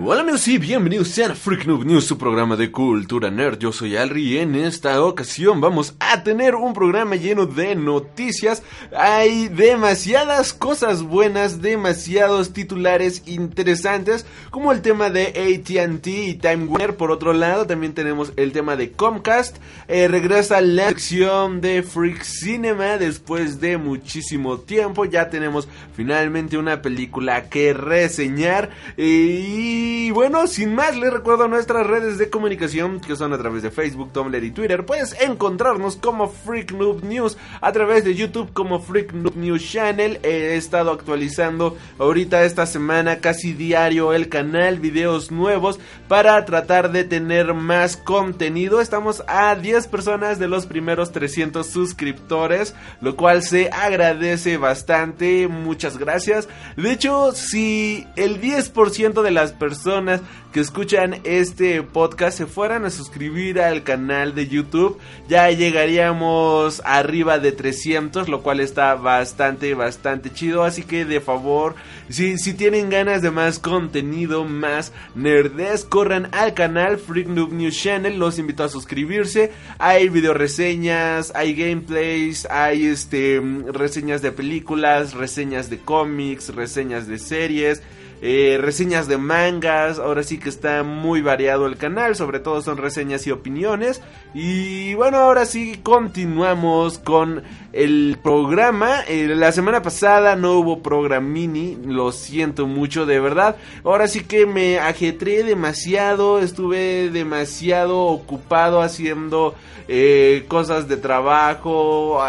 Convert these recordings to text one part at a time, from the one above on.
Hola amigos y bienvenidos sean a Freak News, su programa de cultura nerd. Yo soy Alri y en esta ocasión vamos a tener un programa lleno de noticias. Hay demasiadas cosas buenas, demasiados titulares interesantes, como el tema de ATT y Time Warner. Por otro lado, también tenemos el tema de Comcast. Eh, regresa la sección de Freak Cinema después de muchísimo tiempo. Ya tenemos finalmente una película que reseñar. y y bueno, sin más, les recuerdo nuestras redes de comunicación que son a través de Facebook, Tumblr y Twitter. Puedes encontrarnos como Freak Noob News, a través de YouTube como Freak Noob News Channel. He estado actualizando ahorita esta semana casi diario el canal, videos nuevos para tratar de tener más contenido. Estamos a 10 personas de los primeros 300 suscriptores, lo cual se agradece bastante. Muchas gracias. De hecho, si el 10% de las personas que escuchan este podcast se fueran a suscribir al canal de YouTube, ya llegaríamos arriba de 300, lo cual está bastante, bastante chido. Así que de favor, si, si tienen ganas de más contenido, más nerdes, corran al canal Freak Noob News Channel. Los invito a suscribirse. Hay video reseñas, hay gameplays, hay este reseñas de películas, reseñas de cómics, reseñas de series. Eh, reseñas de mangas, ahora sí que está muy variado el canal, sobre todo son reseñas y opiniones. Y bueno, ahora sí continuamos con el programa. Eh, la semana pasada no hubo programa mini, lo siento mucho de verdad. Ahora sí que me ajetré demasiado, estuve demasiado ocupado haciendo eh, cosas de trabajo,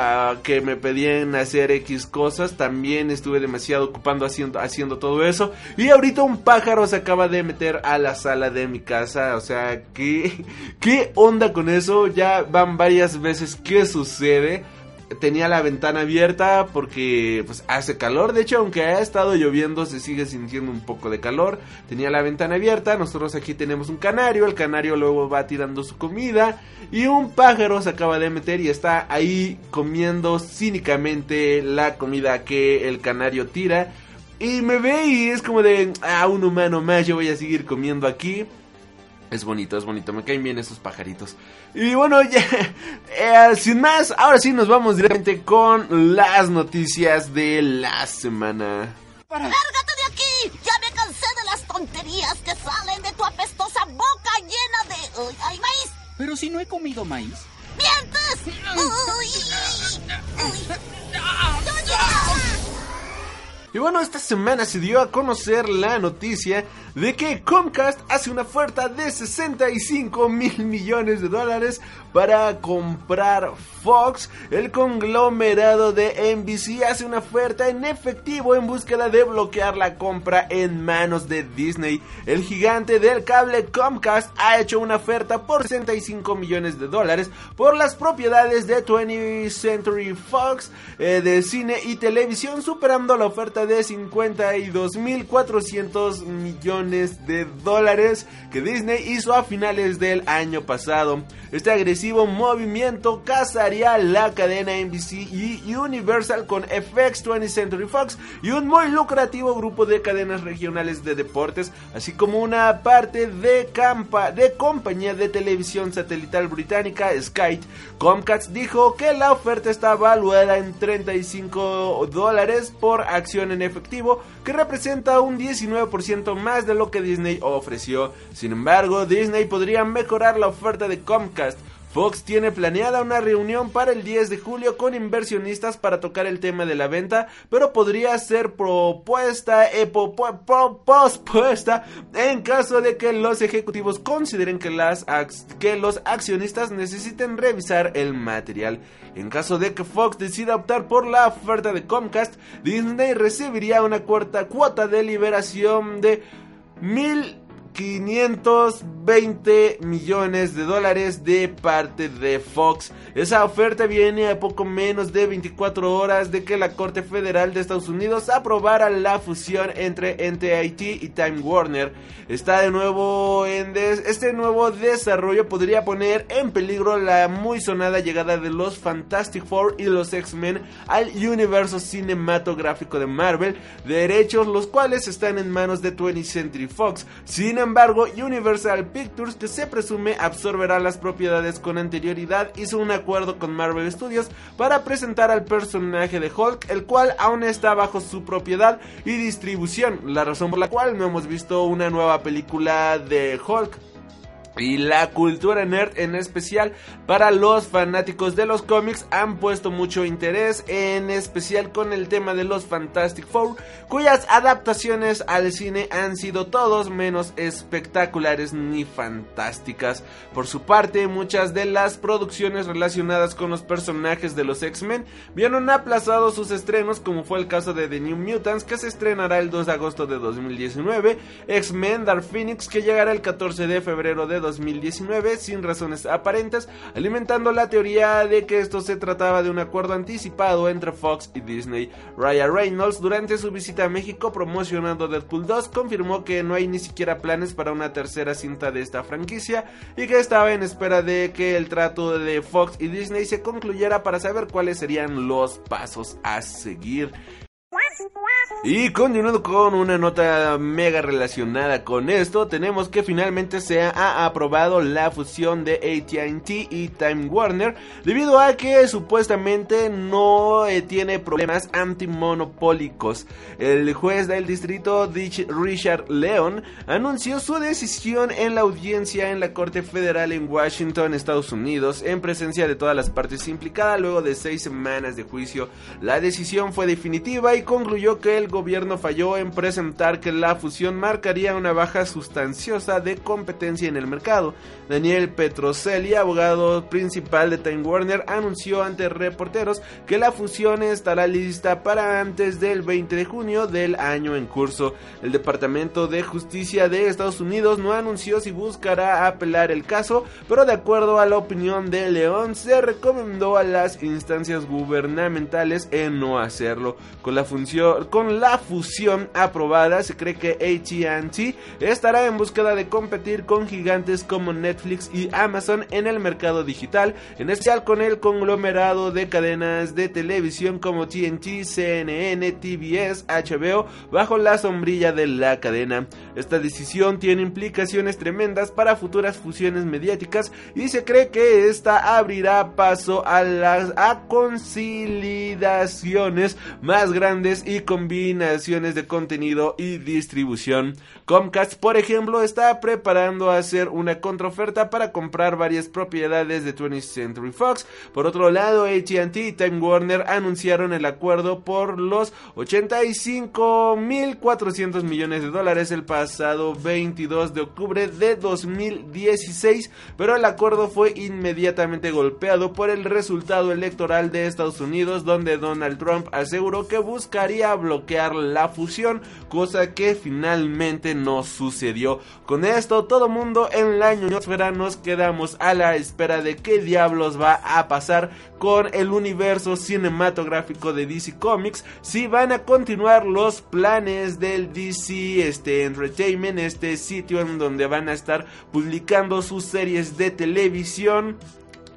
que me pedían hacer X cosas. También estuve demasiado ocupando haciendo, haciendo todo eso. Ahorita un pájaro se acaba de meter a la sala de mi casa. O sea, ¿qué, qué onda con eso? Ya van varias veces que sucede tenía la ventana abierta porque pues hace calor. De hecho, aunque ha estado lloviendo, se sigue sintiendo un poco de calor. Tenía la ventana abierta. Nosotros aquí tenemos un canario. El canario luego va tirando su comida. Y un pájaro se acaba de meter y está ahí comiendo cínicamente la comida que el canario tira. Y me ve y es como de, ah, un humano más, yo voy a seguir comiendo aquí. Es bonito, es bonito, me caen bien esos pajaritos. Y bueno, ya, eh, sin más, ahora sí nos vamos directamente con las noticias de la semana. ¡Lárgate de aquí! ¡Ya me cansé de las tonterías que salen de tu apestosa boca llena de... ¡Ay, maíz! Pero si no he comido maíz. ¡Mientes! ¡Uy! ¡Uy! Y bueno, esta semana se dio a conocer la noticia de que Comcast hace una oferta de 65 mil millones de dólares para comprar Fox. El conglomerado de NBC hace una oferta en efectivo en búsqueda de bloquear la compra en manos de Disney. El gigante del cable Comcast ha hecho una oferta por 65 millones de dólares por las propiedades de 20th Century Fox eh, de cine y televisión, superando la oferta de 52.400 millones de dólares que Disney hizo a finales del año pasado. Este agresivo movimiento casaría la cadena NBC y Universal con FX 20th Century Fox y un muy lucrativo grupo de cadenas regionales de deportes, así como una parte de, campa de compañía de televisión satelital británica Sky. Comcast dijo que la oferta está valuada en 35 dólares por acción en efectivo, que representa un 19% más de lo que Disney ofreció. Sin embargo, Disney podría mejorar la oferta de Comcast Fox tiene planeada una reunión para el 10 de julio con inversionistas para tocar el tema de la venta, pero podría ser propuesta eh, pospuesta en caso de que los ejecutivos consideren que, las, que los accionistas necesiten revisar el material. En caso de que Fox decida optar por la oferta de Comcast, Disney recibiría una cuarta cuota de liberación de mil 520 millones de dólares de parte de Fox. Esa oferta viene a poco menos de 24 horas de que la Corte Federal de Estados Unidos aprobara la fusión entre NTIT y Time Warner. Está de nuevo en este nuevo desarrollo podría poner en peligro la muy sonada llegada de los Fantastic Four y los X-Men al universo cinematográfico de Marvel, derechos los cuales están en manos de 20th Century Fox. Sin embargo, Universal Pictures, que se presume absorberá las propiedades con anterioridad, hizo un acuerdo con Marvel Studios para presentar al personaje de Hulk, el cual aún está bajo su propiedad y distribución, la razón por la cual no hemos visto una nueva película de Hulk y la cultura nerd en especial para los fanáticos de los cómics han puesto mucho interés en especial con el tema de los Fantastic Four cuyas adaptaciones al cine han sido todos menos espectaculares ni fantásticas. Por su parte muchas de las producciones relacionadas con los personajes de los X-Men vieron aplazados sus estrenos como fue el caso de The New Mutants que se estrenará el 2 de agosto de 2019 X-Men Dark Phoenix que llegará el 14 de febrero de 2019 sin razones aparentes, alimentando la teoría de que esto se trataba de un acuerdo anticipado entre Fox y Disney. Ryan Reynolds, durante su visita a México promocionando Deadpool 2, confirmó que no hay ni siquiera planes para una tercera cinta de esta franquicia y que estaba en espera de que el trato de Fox y Disney se concluyera para saber cuáles serían los pasos a seguir. Y continuando con una nota mega relacionada con esto, tenemos que finalmente se ha aprobado la fusión de ATT y Time Warner debido a que supuestamente no eh, tiene problemas antimonopólicos. El juez del distrito Richard Leon anunció su decisión en la audiencia en la Corte Federal en Washington, Estados Unidos, en presencia de todas las partes implicadas luego de seis semanas de juicio. La decisión fue definitiva y concluyó que el gobierno falló en presentar que la fusión marcaría una baja sustanciosa de competencia en el mercado. Daniel Petroselli, abogado principal de Time Warner, anunció ante reporteros que la fusión estará lista para antes del 20 de junio del año en curso. El Departamento de Justicia de Estados Unidos no anunció si buscará apelar el caso, pero de acuerdo a la opinión de León, se recomendó a las instancias gubernamentales en no hacerlo. Con la función, con la fusión aprobada, se cree que AT&T estará en búsqueda de competir con gigantes como Netflix y Amazon en el mercado digital, en especial con el conglomerado de cadenas de televisión como TNT, CNN, TBS, HBO, bajo la sombrilla de la cadena. Esta decisión tiene implicaciones tremendas para futuras fusiones mediáticas y se cree que esta abrirá paso a las a más grandes y combinaciones de contenido y distribución. Comcast, por ejemplo, está preparando a hacer una contraoferta para comprar varias propiedades de 20th Century Fox. Por otro lado, AT&T y Time Warner anunciaron el acuerdo por los 85.400 millones de dólares el pasado 22 de octubre de 2016, pero el acuerdo fue inmediatamente golpeado por el resultado electoral de Estados Unidos, donde Donald Trump aseguró que buscaría bloquear la fusión, cosa que finalmente no sucedió. Con esto, todo mundo en la ñoñosfera nos quedamos a la espera de qué diablos va a pasar con el universo cinematográfico de DC Comics, si van a continuar los planes del DC este, Entertainment, este sitio en donde van a estar publicando sus series de televisión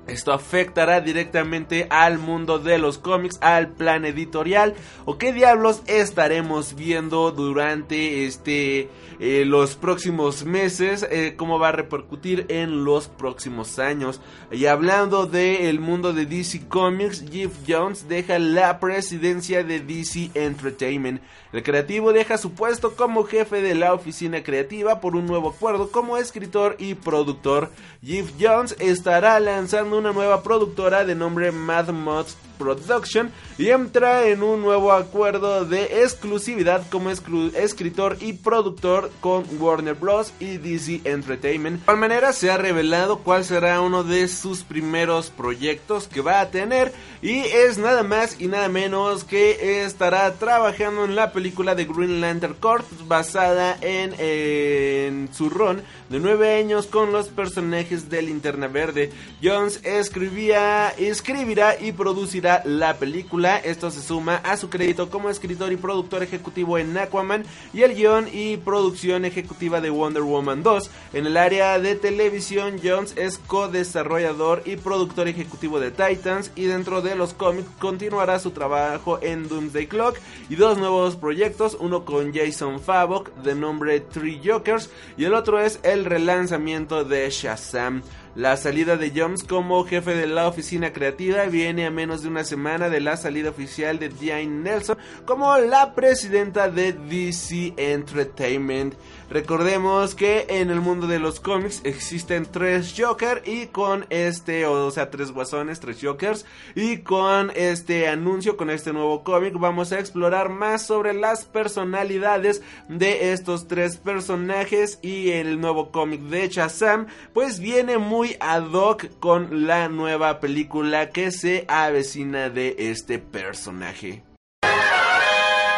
esto afectará directamente al mundo de los cómics, al plan editorial o qué diablos estaremos viendo durante este eh, los próximos meses, eh, cómo va a repercutir en los próximos años. Y hablando del mundo de DC Comics, Jeff Jones deja la presidencia de DC Entertainment. El creativo deja su puesto como jefe de la oficina creativa por un nuevo acuerdo como escritor y productor. Jeff Jones estará lanzando una nueva productora de nombre Mad Mods Production y entra en un nuevo acuerdo de exclusividad como escritor y productor con Warner Bros. y DC Entertainment. De igual manera se ha revelado cuál será uno de sus primeros proyectos que va a tener y es nada más y nada menos que estará trabajando en la película de Green Lantern Corps basada en, en su ron de 9 años con los personajes de Linterna Verde. Jones escribía, escribirá y producirá la película. Esto se suma a su crédito como escritor y productor ejecutivo en Aquaman y el guion y producción ejecutiva de Wonder Woman 2. En el área de televisión, Jones es co-desarrollador y productor ejecutivo de Titans y dentro de los cómics continuará su trabajo en Doomsday Clock y dos nuevos proyectos, uno con Jason Favok de nombre Three Jokers y el otro es el relanzamiento de Shazam. La salida de Jones como jefe de la oficina creativa viene a menos de una semana de la salida oficial de Diane Nelson como la presidenta de DC Entertainment. Recordemos que en el mundo de los cómics existen tres Joker y con este, o sea, tres guasones, tres Jokers. Y con este anuncio, con este nuevo cómic, vamos a explorar más sobre las personalidades de estos tres personajes. Y el nuevo cómic de Shazam, pues viene muy ad hoc con la nueva película que se avecina de este personaje.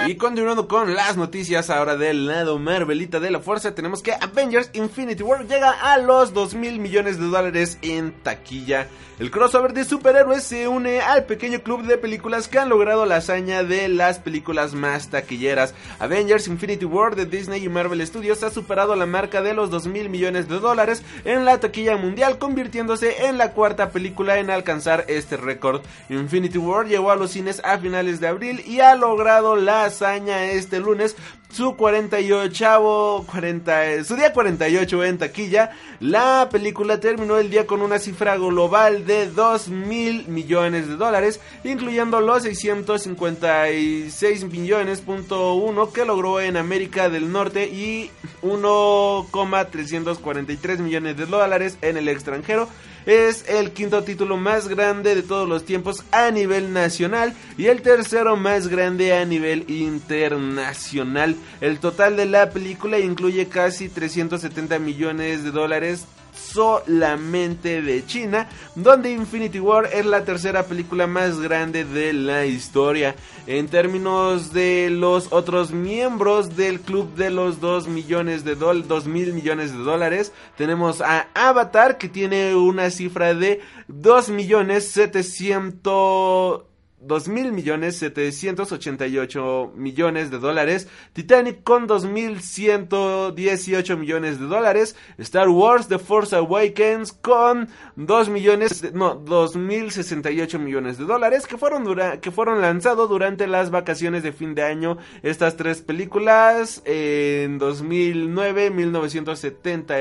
Y continuando con las noticias ahora del lado Marvelita de la Fuerza, tenemos que Avengers Infinity War llega a los 2 mil millones de dólares en taquilla. El crossover de superhéroes se une al pequeño club de películas que han logrado la hazaña de las películas más taquilleras. Avengers Infinity War de Disney y Marvel Studios ha superado la marca de los 2 mil millones de dólares en la taquilla mundial, convirtiéndose en la cuarta película en alcanzar este récord. Infinity War llegó a los cines a finales de abril y ha logrado la hazaña este lunes su 48 40, su día 48 en taquilla. La película terminó el día con una cifra global de 2 mil millones de dólares, incluyendo los 656 millones punto que logró en América del Norte y 1,343 millones de dólares en el extranjero. Es el quinto título más grande de todos los tiempos a nivel nacional y el tercero más grande a nivel internacional. El total de la película incluye casi 370 millones de dólares solamente de China, donde Infinity War es la tercera película más grande de la historia. En términos de los otros miembros del club de los 2 millones de dólares, 2 mil millones de dólares, tenemos a Avatar que tiene una cifra de 2 millones 700 2 mil millones 788 millones de dólares, Titanic con 2.118 millones de dólares, Star Wars The Force Awakens con 2 millones, no, 2.068 millones de dólares que fueron, dura, fueron lanzados durante las vacaciones de fin de año. Estas tres películas en 2009, 1970,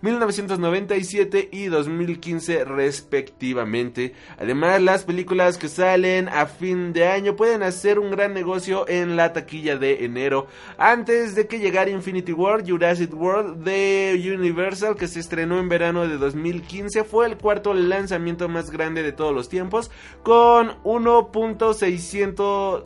1997 y 2015 respectivamente. Además, las películas que salen a fin de año pueden hacer un gran negocio en la taquilla de enero. Antes de que llegara Infinity War, Jurassic World de Universal, que se estrenó en verano de 2015, fue el cuarto lanzamiento más grande de todos los tiempos, con 1.600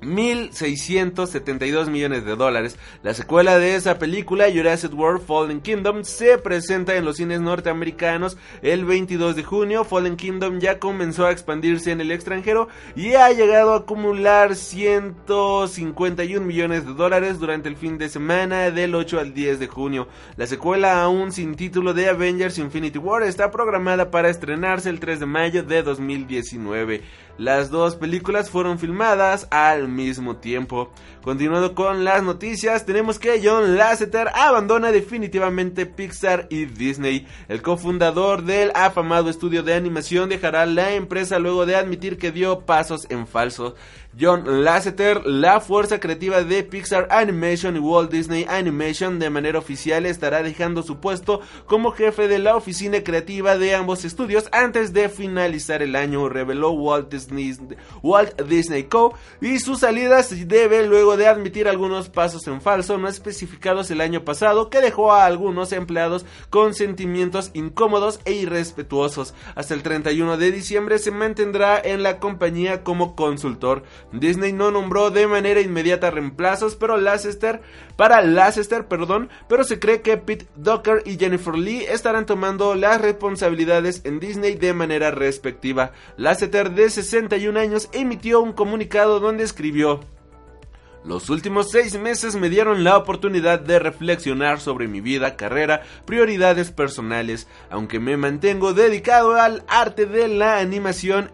1.672 millones de dólares. La secuela de esa película, Jurassic World Fallen Kingdom, se presenta en los cines norteamericanos el 22 de junio. Fallen Kingdom ya comenzó a expandirse en el extranjero y ha llegado a acumular 151 millones de dólares durante el fin de semana del 8 al 10 de junio. La secuela aún sin título de Avengers Infinity War está programada para estrenarse el 3 de mayo de 2019. Las dos películas fueron filmadas al mismo tiempo. Continuando con las noticias, tenemos que John Lasseter abandona definitivamente Pixar y Disney. El cofundador del afamado estudio de animación dejará la empresa luego de admitir que dio pasos en falso. John Lasseter, la fuerza creativa de Pixar Animation y Walt Disney Animation, de manera oficial estará dejando su puesto como jefe de la oficina creativa de ambos estudios antes de finalizar el año, reveló Walt Disney, Walt Disney Co. y sus salida se debe luego de admitir algunos pasos en falso no especificados el año pasado que dejó a algunos empleados con sentimientos incómodos e irrespetuosos. Hasta el 31 de diciembre se mantendrá en la compañía como consultor. Disney no nombró de manera inmediata reemplazos, pero Leicester para Leicester, perdón, pero se cree que Pete Docker y Jennifer Lee estarán tomando las responsabilidades en Disney de manera respectiva. Lasseter, de 61 años, emitió un comunicado donde escribió los últimos seis meses me dieron la oportunidad de reflexionar sobre mi vida, carrera, prioridades personales, aunque me mantengo dedicado al arte de la animación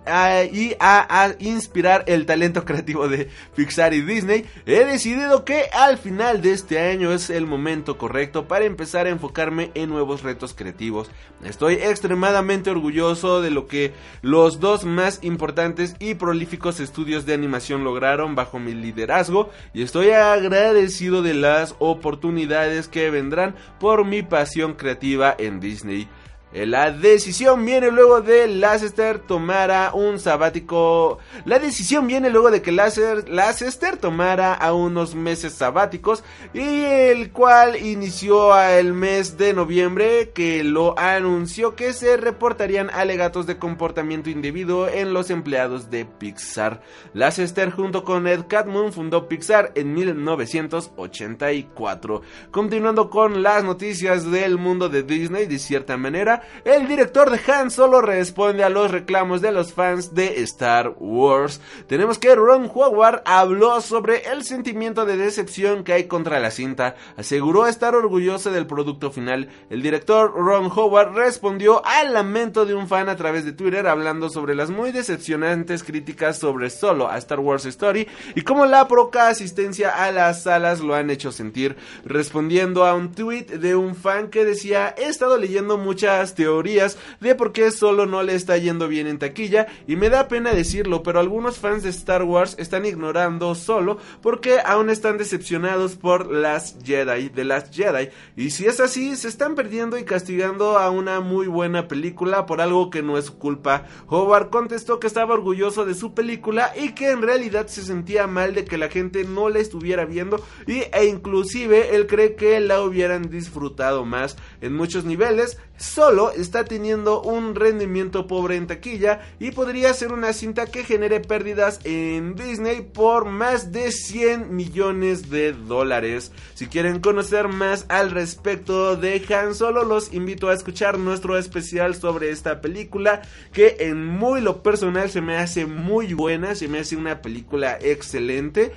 y a, inspirar el talento creativo de Pixar y Disney, he decidido que al final de este año es el momento correcto para empezar a enfocarme en nuevos retos creativos. Estoy extremadamente orgulloso de lo que los dos más importantes y prolíficos estudios de animación lograron bajo mi liderazgo y estoy agradecido de las oportunidades que vendrán por mi pasión creativa en Disney. Eh, la decisión viene luego de Leicester tomara un sabático. La decisión viene luego de que Leicester tomara a unos meses sabáticos y el cual inició el mes de noviembre que lo anunció que se reportarían alegatos de comportamiento indebido en los empleados de Pixar. Leicester junto con Ed Catmull fundó Pixar en 1984. Continuando con las noticias del mundo de Disney de cierta manera el director de Han Solo responde a los reclamos de los fans de Star Wars. Tenemos que Ron Howard habló sobre el sentimiento de decepción que hay contra la cinta. Aseguró estar orgulloso del producto final. El director Ron Howard respondió al lamento de un fan a través de Twitter hablando sobre las muy decepcionantes críticas sobre Solo a Star Wars Story y cómo la poca asistencia a las salas lo han hecho sentir. Respondiendo a un tweet de un fan que decía, he estado leyendo muchas teorías de por qué solo no le está yendo bien en taquilla y me da pena decirlo, pero algunos fans de Star Wars están ignorando solo porque aún están decepcionados por las Jedi, de las Jedi. Y si es así, se están perdiendo y castigando a una muy buena película por algo que no es su culpa. Howard contestó que estaba orgulloso de su película y que en realidad se sentía mal de que la gente no la estuviera viendo y, e inclusive él cree que la hubieran disfrutado más en muchos niveles. Solo está teniendo un rendimiento pobre en taquilla y podría ser una cinta que genere pérdidas en Disney por más de 100 millones de dólares. Si quieren conocer más al respecto de Han Solo, los invito a escuchar nuestro especial sobre esta película que en muy lo personal se me hace muy buena, se me hace una película excelente.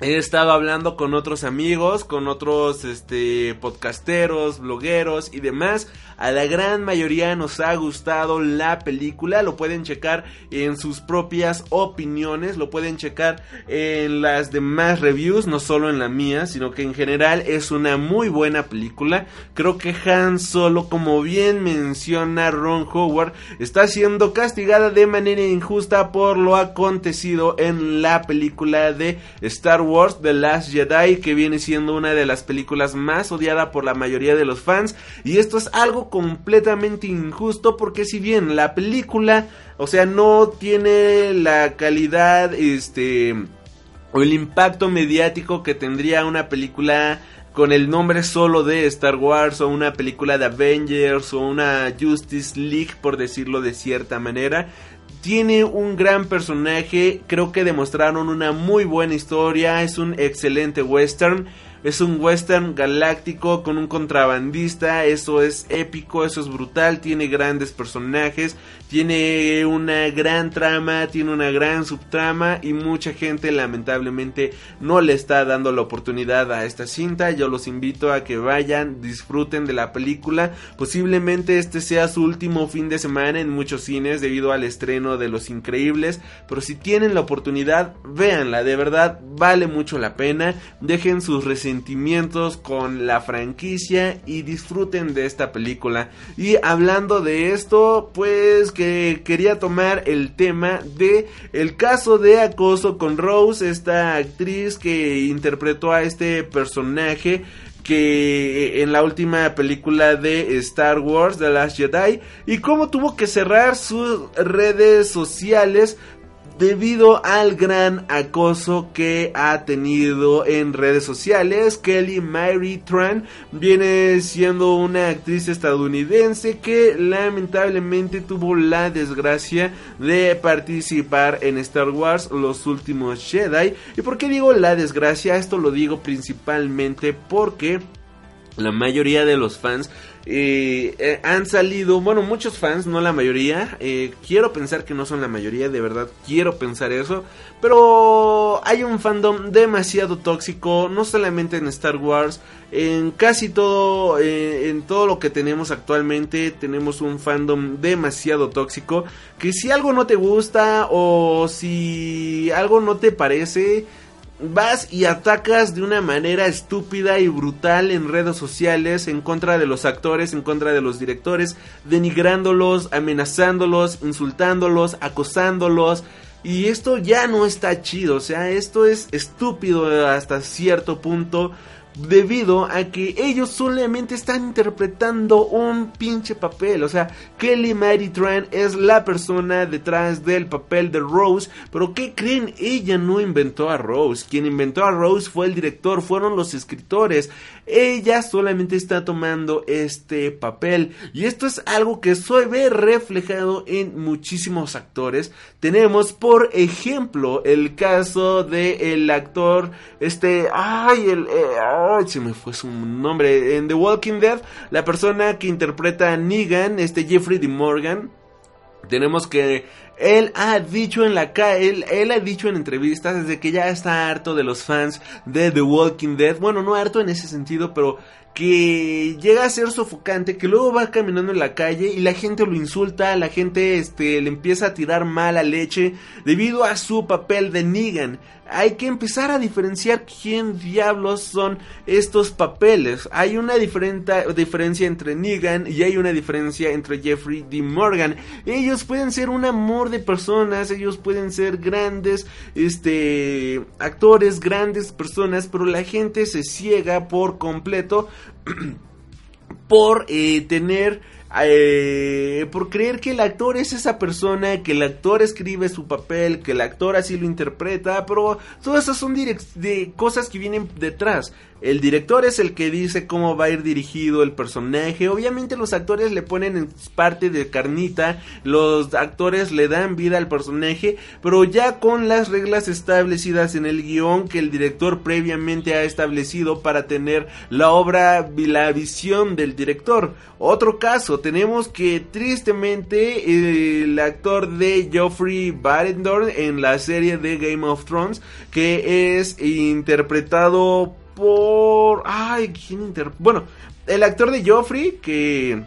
He estado hablando con otros amigos, con otros este podcasteros, blogueros y demás. A la gran mayoría nos ha gustado la película, lo pueden checar en sus propias opiniones, lo pueden checar en las demás reviews, no solo en la mía, sino que en general es una muy buena película. Creo que Han Solo, como bien menciona Ron Howard, está siendo castigada de manera injusta por lo acontecido en la película de Star Wars Wars The Last Jedi, que viene siendo una de las películas más odiada por la mayoría de los fans. Y esto es algo completamente injusto porque si bien la película, o sea, no tiene la calidad, este, o el impacto mediático que tendría una película con el nombre solo de Star Wars o una película de Avengers o una Justice League por decirlo de cierta manera tiene un gran personaje, creo que demostraron una muy buena historia, es un excelente western. Es un western galáctico con un contrabandista, eso es épico, eso es brutal, tiene grandes personajes, tiene una gran trama, tiene una gran subtrama y mucha gente lamentablemente no le está dando la oportunidad a esta cinta. Yo los invito a que vayan, disfruten de la película. Posiblemente este sea su último fin de semana en muchos cines debido al estreno de Los Increíbles, pero si tienen la oportunidad, véanla, de verdad vale mucho la pena. Dejen sus sentimientos con la franquicia y disfruten de esta película. Y hablando de esto, pues que quería tomar el tema de el caso de acoso con Rose, esta actriz que interpretó a este personaje que en la última película de Star Wars The Last Jedi y cómo tuvo que cerrar sus redes sociales debido al gran acoso que ha tenido en redes sociales. Kelly Mary Tran viene siendo una actriz estadounidense que lamentablemente tuvo la desgracia de participar en Star Wars Los Últimos Jedi. ¿Y por qué digo la desgracia? Esto lo digo principalmente porque la mayoría de los fans eh, han salido, bueno, muchos fans, no la mayoría. eh, quiero pensar que no son la mayoría, de verdad quiero pensar eso. Pero hay un fandom demasiado tóxico, no solamente en Star Wars, en casi todo, eh, en todo lo que tenemos actualmente, tenemos un fandom demasiado tóxico. Que si algo no te gusta o si algo no te parece, vas y atacas de una manera estúpida y brutal en redes sociales en contra de los actores, en contra de los directores, denigrándolos, amenazándolos, insultándolos, acosándolos. Y esto ya no está chido, o sea, esto es estúpido hasta cierto punto debido a que ellos solamente están interpretando un pinche papel. O sea, Kelly Mary Tran es la persona detrás del papel de Rose. Pero ¿qué creen? Ella no inventó a Rose. Quien inventó a Rose fue el director, fueron los escritores. Ella solamente está tomando este papel. Y esto es algo que se ve reflejado en muchísimos actores. Tenemos, por ejemplo, el caso de el actor, este, ay, el, eh, ay, se me fue su nombre, en The Walking Dead, la persona que interpreta a Negan, este Jeffrey D. Morgan. Tenemos que él ha dicho en la él, él, ha dicho en entrevistas desde que ya está harto de los fans de The Walking Dead. Bueno, no harto en ese sentido, pero que llega a ser sofocante, que luego va caminando en la calle y la gente lo insulta, la gente este, le empieza a tirar mala leche debido a su papel de Negan. Hay que empezar a diferenciar quién diablos son estos papeles. Hay una diferencia entre Negan y hay una diferencia entre Jeffrey D. Morgan. Ellos pueden ser un amor de personas, ellos pueden ser grandes este, actores, grandes personas, pero la gente se ciega por completo por eh, tener eh, por creer que el actor es esa persona, que el actor escribe su papel, que el actor así lo interpreta, pero todas esas son de cosas que vienen detrás. El director es el que dice cómo va a ir dirigido el personaje. Obviamente los actores le ponen en parte de carnita, los actores le dan vida al personaje, pero ya con las reglas establecidas en el guion que el director previamente ha establecido para tener la obra y la visión del director. Otro caso, tenemos que tristemente el actor de Geoffrey Barendorn en la serie de Game of Thrones, que es interpretado por... Ay, ¿quién inter... Bueno, el actor de Joffrey, que...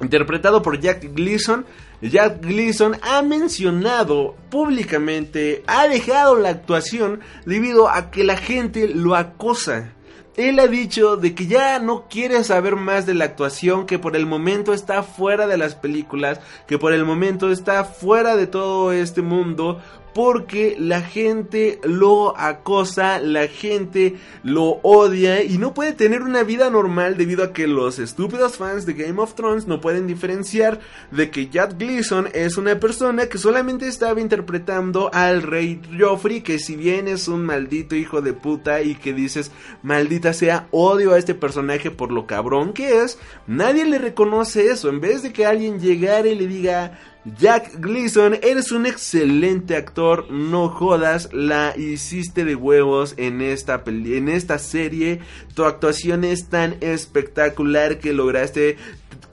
Interpretado por Jack Gleason. Jack Gleason ha mencionado públicamente, ha dejado la actuación debido a que la gente lo acosa. Él ha dicho de que ya no quiere saber más de la actuación, que por el momento está fuera de las películas, que por el momento está fuera de todo este mundo, porque la gente lo acosa, la gente lo odia y no puede tener una vida normal debido a que los estúpidos fans de Game of Thrones no pueden diferenciar de que Jack Gleason es una persona que solamente estaba interpretando al rey Joffrey, que si bien es un maldito hijo de puta y que dices, maldita sea, odio a este personaje por lo cabrón que es, nadie le reconoce eso, en vez de que alguien llegara y le diga, Jack Gleason, eres un excelente actor, no jodas, la hiciste de huevos en esta en esta serie. Tu actuación es tan espectacular que lograste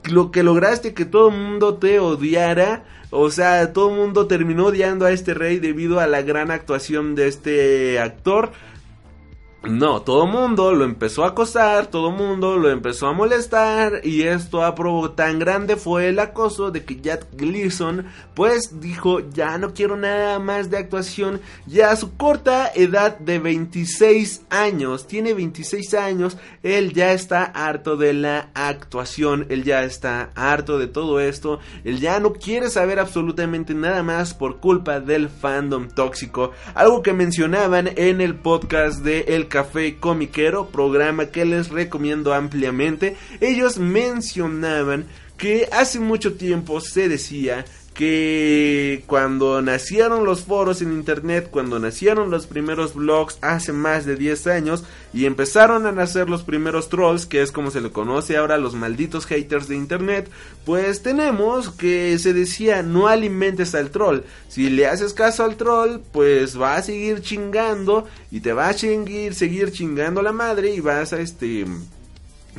lo que lograste que todo el mundo te odiara. O sea, todo el mundo terminó odiando a este rey debido a la gran actuación de este actor. No, todo mundo lo empezó a acosar, todo mundo lo empezó a molestar y esto aprobó tan grande fue el acoso de que Jack Gleason pues dijo ya no quiero nada más de actuación ya a su corta edad de 26 años, tiene 26 años, él ya está harto de la actuación, él ya está harto de todo esto, él ya no quiere saber absolutamente nada más por culpa del fandom tóxico, algo que mencionaban en el podcast de El Café Comiquero, programa que les recomiendo ampliamente. Ellos mencionaban que hace mucho tiempo se decía que cuando nacieron los foros en internet, cuando nacieron los primeros blogs hace más de 10 años y empezaron a nacer los primeros trolls, que es como se le conoce ahora los malditos haters de internet, pues tenemos que se decía no alimentes al troll. Si le haces caso al troll, pues va a seguir chingando y te va a seguir, seguir chingando la madre y vas a este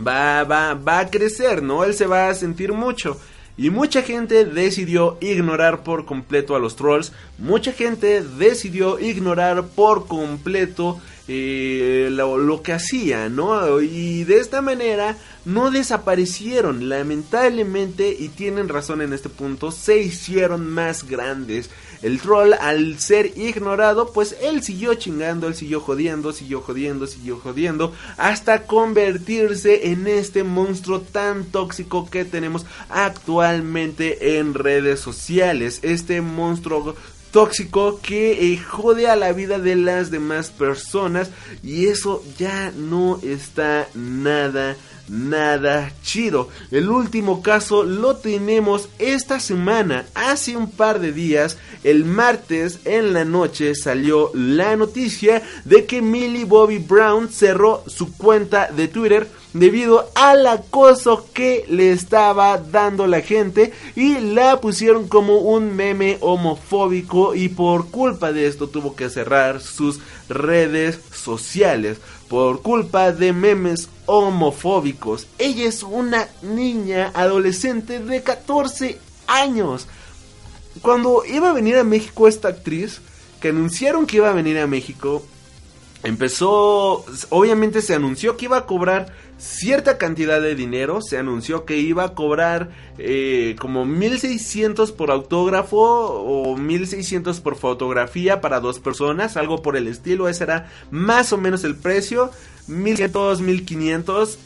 va va va a crecer, ¿no? Él se va a sentir mucho. Y mucha gente decidió ignorar por completo a los trolls. Mucha gente decidió ignorar por completo eh, lo, lo, que hacía, ¿no? Y de esta manera no desaparecieron, lamentablemente, y tienen razón en este punto, se hicieron más grandes. El troll, al ser ignorado, pues él siguió chingando, él siguió jodiendo, siguió jodiendo, siguió jodiendo, hasta convertirse en este monstruo tan tóxico que tenemos actualmente en redes sociales. Este monstruo tóxico que eh, jode a la vida de las demás personas y eso ya no está nada nada chido. El último caso lo tenemos esta semana, hace un par de días, el martes en la noche salió la noticia de que Millie Bobby Brown cerró su cuenta de Twitter debido al acoso que le estaba dando la gente y la pusieron como un meme homofóbico y por culpa de esto tuvo que cerrar sus redes sociales por culpa de memes homofóbicos. Ella es una niña adolescente de 14 años. Cuando iba a venir a México esta actriz, que anunciaron que iba a venir a México, empezó, obviamente se anunció que iba a cobrar cierta cantidad de dinero, se anunció que iba a cobrar eh, como 1600 por autógrafo o 1600 por fotografía para dos personas, algo por el estilo, ese era más o menos el precio, 1500, 1500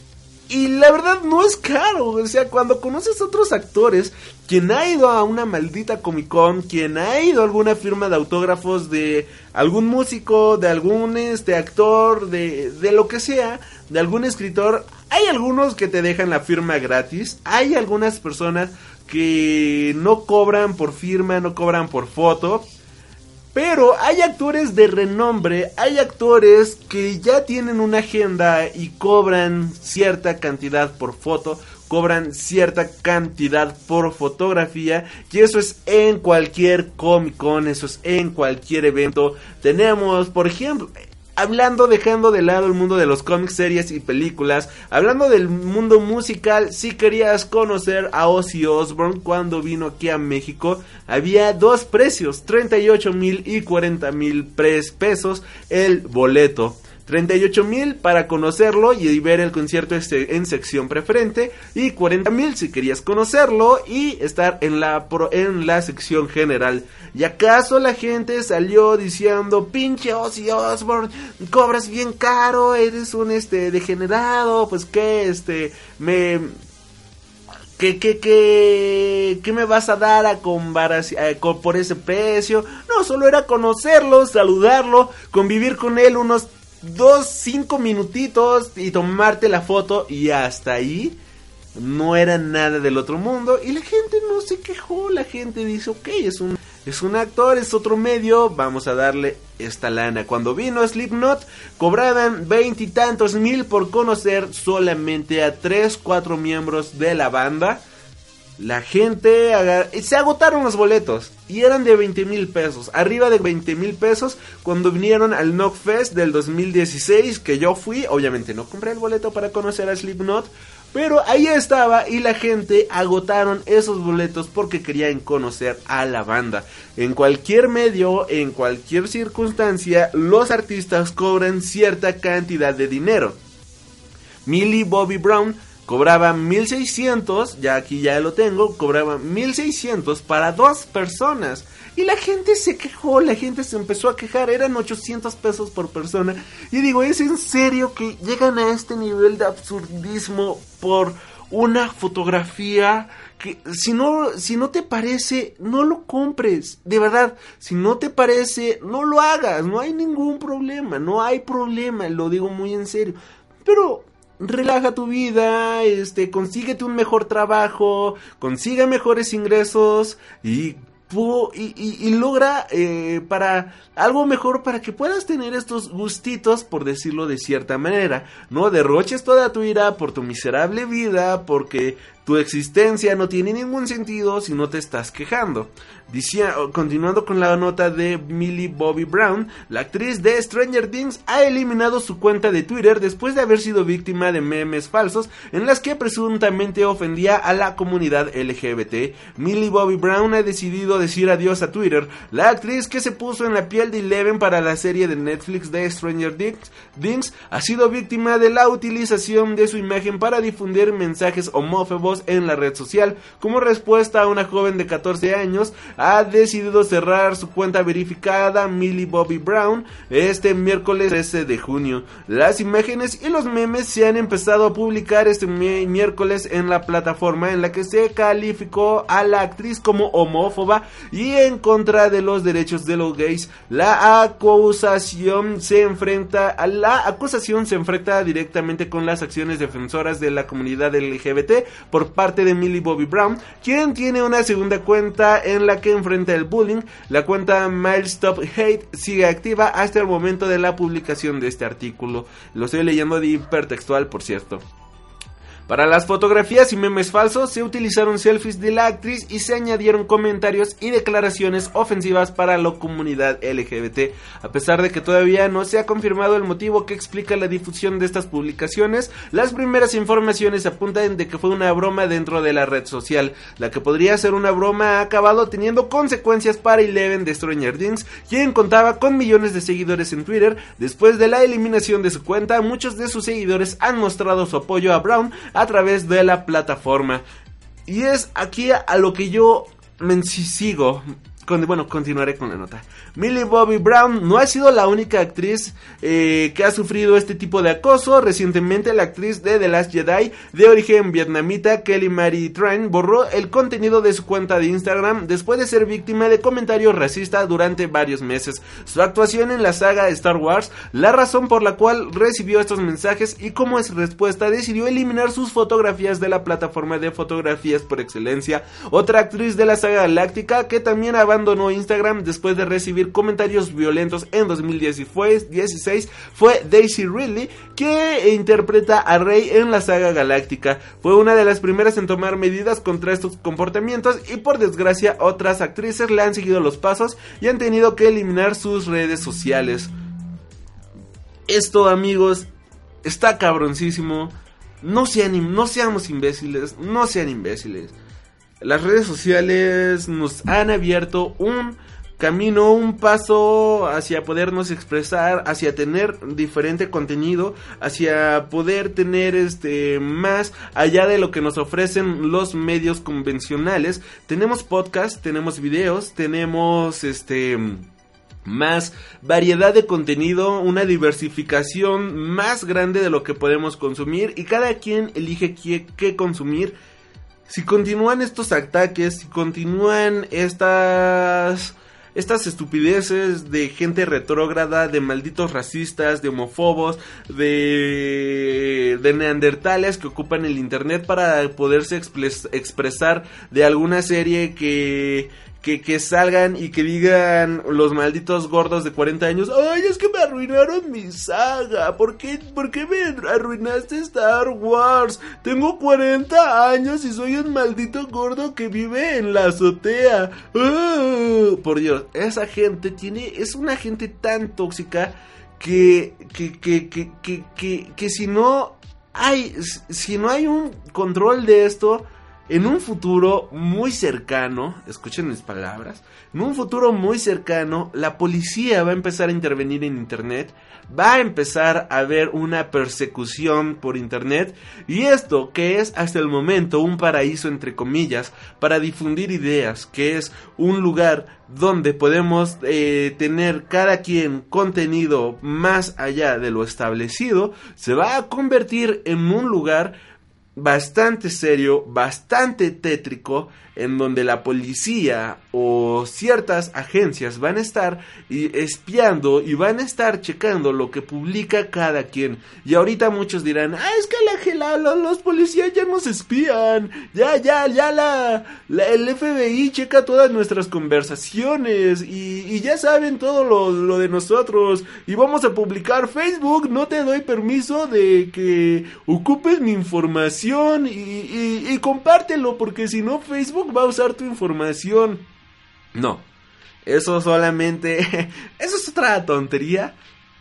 y la verdad no es caro, o sea, cuando conoces a otros actores, quien ha ido a una maldita Comic Con, quien ha ido a alguna firma de autógrafos de algún músico, de algún este actor, de, de lo que sea, de algún escritor, hay algunos que te dejan la firma gratis, hay algunas personas que no cobran por firma, no cobran por foto, pero hay actores de renombre, hay actores que ya tienen una agenda y cobran cierta cantidad por foto, cobran cierta cantidad por fotografía y eso es en cualquier Comic Con, eso es en cualquier evento. Tenemos, por ejemplo, hablando, dejando de lado el mundo de los cómics, series y películas, hablando del mundo musical, si querías conocer a Ozzy Osbourne cuando vino aquí a México, había dos precios, 38 mil y 40 mil pesos el boleto. 38 mil para conocerlo y ver el concierto este en sección preferente y 40 mil si querías conocerlo y estar en la, en la sección general. ¿Y acaso la gente salió diciendo, pinche Ozzy Osbourne, cobras bien caro, eres un este degenerado, pues que este, me... ¿Qué, qué, qué, qué me vas a dar a comparación, por ese precio? No, solo era conocerlo, saludarlo, convivir con él unos dos, cinco minutitos y tomarte la foto y hasta ahí no era nada del otro mundo y la gente no se quejó, la gente dice, ok, es un, es un actor, es otro medio, vamos a darle esta lana. Cuando vino Slipknot, cobraban veintitantos mil por conocer solamente a tres, cuatro miembros de la banda. La gente se agotaron los boletos y eran de 20 mil pesos, arriba de 20 mil pesos cuando vinieron al Knockfest del 2016 que yo fui, obviamente no compré el boleto para conocer a Slipknot, pero ahí estaba y la gente agotaron esos boletos porque querían conocer a la banda. En cualquier medio, en cualquier circunstancia, los artistas cobran cierta cantidad de dinero. Millie Bobby Brown cobraba 1600, ya aquí ya lo tengo, cobraba 1600 para dos personas. Y la gente se quejó, la gente se empezó a quejar, eran 800 pesos por persona. Y digo, ¿es en serio que llegan a este nivel de absurdismo por una fotografía? Que si no, si no te parece, no lo compres. De verdad, si no te parece, no lo hagas. No hay ningún problema, no hay problema, lo digo muy en serio. Pero relaja tu vida, este, consíguete un mejor trabajo, consiga mejores ingresos y y, logra eh, para algo mejor para que puedas tener estos gustitos, por decirlo de cierta manera. No derroches toda tu ira por tu miserable vida, porque tu existencia no tiene ningún sentido si no te estás quejando. Decía, continuando con la nota de Millie Bobby Brown, la actriz de Stranger Things ha eliminado su cuenta de Twitter después de haber sido víctima de memes falsos en las que presuntamente ofendía a la comunidad LGBT. Millie Bobby Brown ha decidido decir adiós a Twitter. La actriz que se puso en la piel de Eleven para la serie de Netflix de Stranger Things ha sido víctima de la utilización de su imagen para difundir mensajes homófobos en la red social. Como respuesta una joven de 14 años, ha decidido cerrar su cuenta verificada Millie Bobby Brown este miércoles 13 de junio. Las imágenes y los memes se han empezado a publicar este miércoles en la plataforma en la que se calificó a la actriz como homófoba y en contra de los derechos de los gays. La acusación se enfrenta a la acusación se enfrenta directamente con las acciones defensoras de la comunidad LGBT por parte de Millie Bobby Brown, quien tiene una segunda cuenta en la que enfrenta el bullying. La cuenta Stop Hate sigue activa hasta el momento de la publicación de este artículo. Lo estoy leyendo de hipertextual, por cierto. Para las fotografías y memes falsos se utilizaron selfies de la actriz y se añadieron comentarios y declaraciones ofensivas para la comunidad LGBT. A pesar de que todavía no se ha confirmado el motivo que explica la difusión de estas publicaciones, las primeras informaciones apuntan de que fue una broma dentro de la red social. La que podría ser una broma ha acabado teniendo consecuencias para Eleven de Stranger Things, quien contaba con millones de seguidores en Twitter. Después de la eliminación de su cuenta, muchos de sus seguidores han mostrado su apoyo a Brown a través de la plataforma. Y es aquí a lo que yo me sigo bueno, continuaré con la nota. Millie Bobby Brown no ha sido la única actriz eh, que ha sufrido este tipo de acoso. Recientemente la actriz de The Last Jedi de origen vietnamita Kelly Marie Tran borró el contenido de su cuenta de Instagram después de ser víctima de comentarios racistas durante varios meses. Su actuación en la saga Star Wars, la razón por la cual recibió estos mensajes y como es respuesta decidió eliminar sus fotografías de la plataforma de fotografías por excelencia. Otra actriz de la saga galáctica que también abandonó Instagram después de recibir comentarios violentos en 2016 fue Daisy Ridley, que interpreta a Rey en la saga galáctica. Fue una de las primeras en tomar medidas contra estos comportamientos y por desgracia otras actrices le han seguido los pasos y han tenido que eliminar sus redes sociales. Esto amigos está cabroncísimo. No, sean, no seamos imbéciles, no sean imbéciles las redes sociales nos han abierto un camino, un paso hacia podernos expresar, hacia tener diferente contenido, hacia poder tener este más allá de lo que nos ofrecen los medios convencionales. Tenemos podcast, tenemos videos, tenemos este más variedad de contenido, una diversificación más grande de lo que podemos consumir y cada quien elige qué, consumir si continúan estos ataques, si continúan estas estas estupideces de gente retrógrada, de malditos racistas, de homófobos, de, de neandertales que ocupan el internet para poderse expresar de alguna serie que que, salgan y que digan los malditos gordos de 40 años, ay, es que me arruinaron mi saga, ¿por qué, ¿por qué me arruinaste Star Wars? Tengo 40 años y soy un maldito gordo que vive en la azotea. Ah, por Dios, esa gente tiene, es una gente tan tóxica que, que, que, que, que, que, que si no hay, si no hay un control de esto, en un futuro muy cercano, escuchen mis palabras, en un futuro muy cercano, la policía va a empezar a intervenir en Internet, va a empezar a haber una persecución por Internet, y esto que es hasta el momento un paraíso entre comillas para difundir ideas, que es un lugar donde podemos eh, tener cada quien contenido más allá de lo establecido, se va a convertir en un lugar bastante serio, bastante tétrico, en donde la policía o ciertas agencias van a estar espiando y van a estar checando lo que publica cada quien. Y ahorita muchos dirán, ah, es que la, la, los policías ya nos espían, ya, ya, ya la, el FBI checa todas nuestras conversaciones y, ya saben todo lo, lo, de nosotros. Y vamos a publicar Facebook, no te doy permiso de que ocupes mi información y compártelo porque si no Facebook va a usar tu información. No, eso solamente, eso es otra tontería,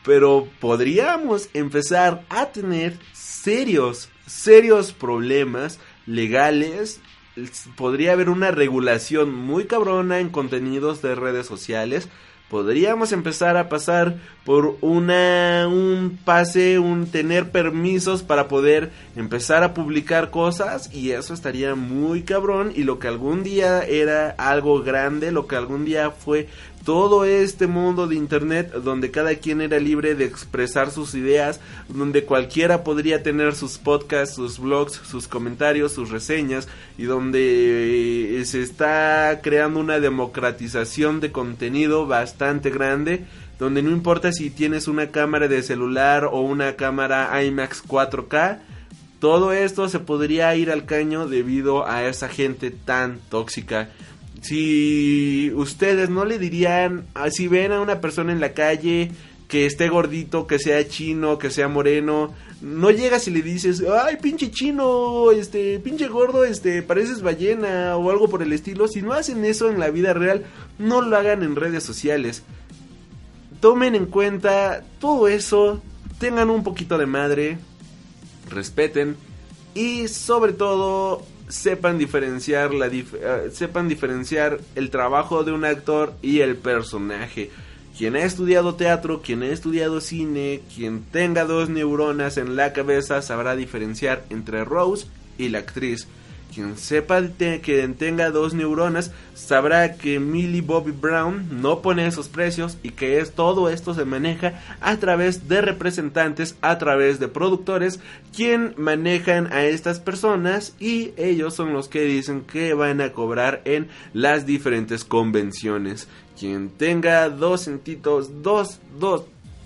pero podríamos empezar a tener serios, serios problemas legales. Podría haber una regulación muy cabrona en contenidos de redes sociales podríamos empezar a pasar por una un pase, un tener permisos para poder empezar a publicar cosas y eso estaría muy cabrón y lo que algún día era algo grande, lo que algún día fue todo este mundo de internet donde cada quien era libre de expresar sus ideas, donde cualquiera podría tener sus podcasts, sus blogs, sus comentarios, sus reseñas y donde eh, se está creando una democratización de contenido bastante grande donde no importa si tienes una cámara de celular o una cámara IMAX 4K, todo esto se podría ir al caño debido a esa gente tan tóxica si ustedes no le dirían, ah, si ven a una persona en la calle que esté gordito, que sea chino, que sea moreno, no llegas y le dices, ay, pinche chino, este, pinche gordo, este, pareces ballena o algo por el estilo. Si no hacen eso en la vida real, no lo hagan en redes sociales. Tomen en cuenta todo eso, tengan un poquito de madre, respeten y sobre todo sepan diferenciar la eh, sepan diferenciar el trabajo de un actor y el personaje. Quien ha estudiado teatro, quien ha estudiado cine, quien tenga dos neuronas en la cabeza sabrá diferenciar entre Rose y la actriz. Quien sepa que tenga dos neuronas sabrá que Millie Bobby Brown no pone esos precios y que es todo esto se maneja a través de representantes, a través de productores, quien manejan a estas personas y ellos son los que dicen que van a cobrar en las diferentes convenciones. Quien tenga dos centitos, dos, dos,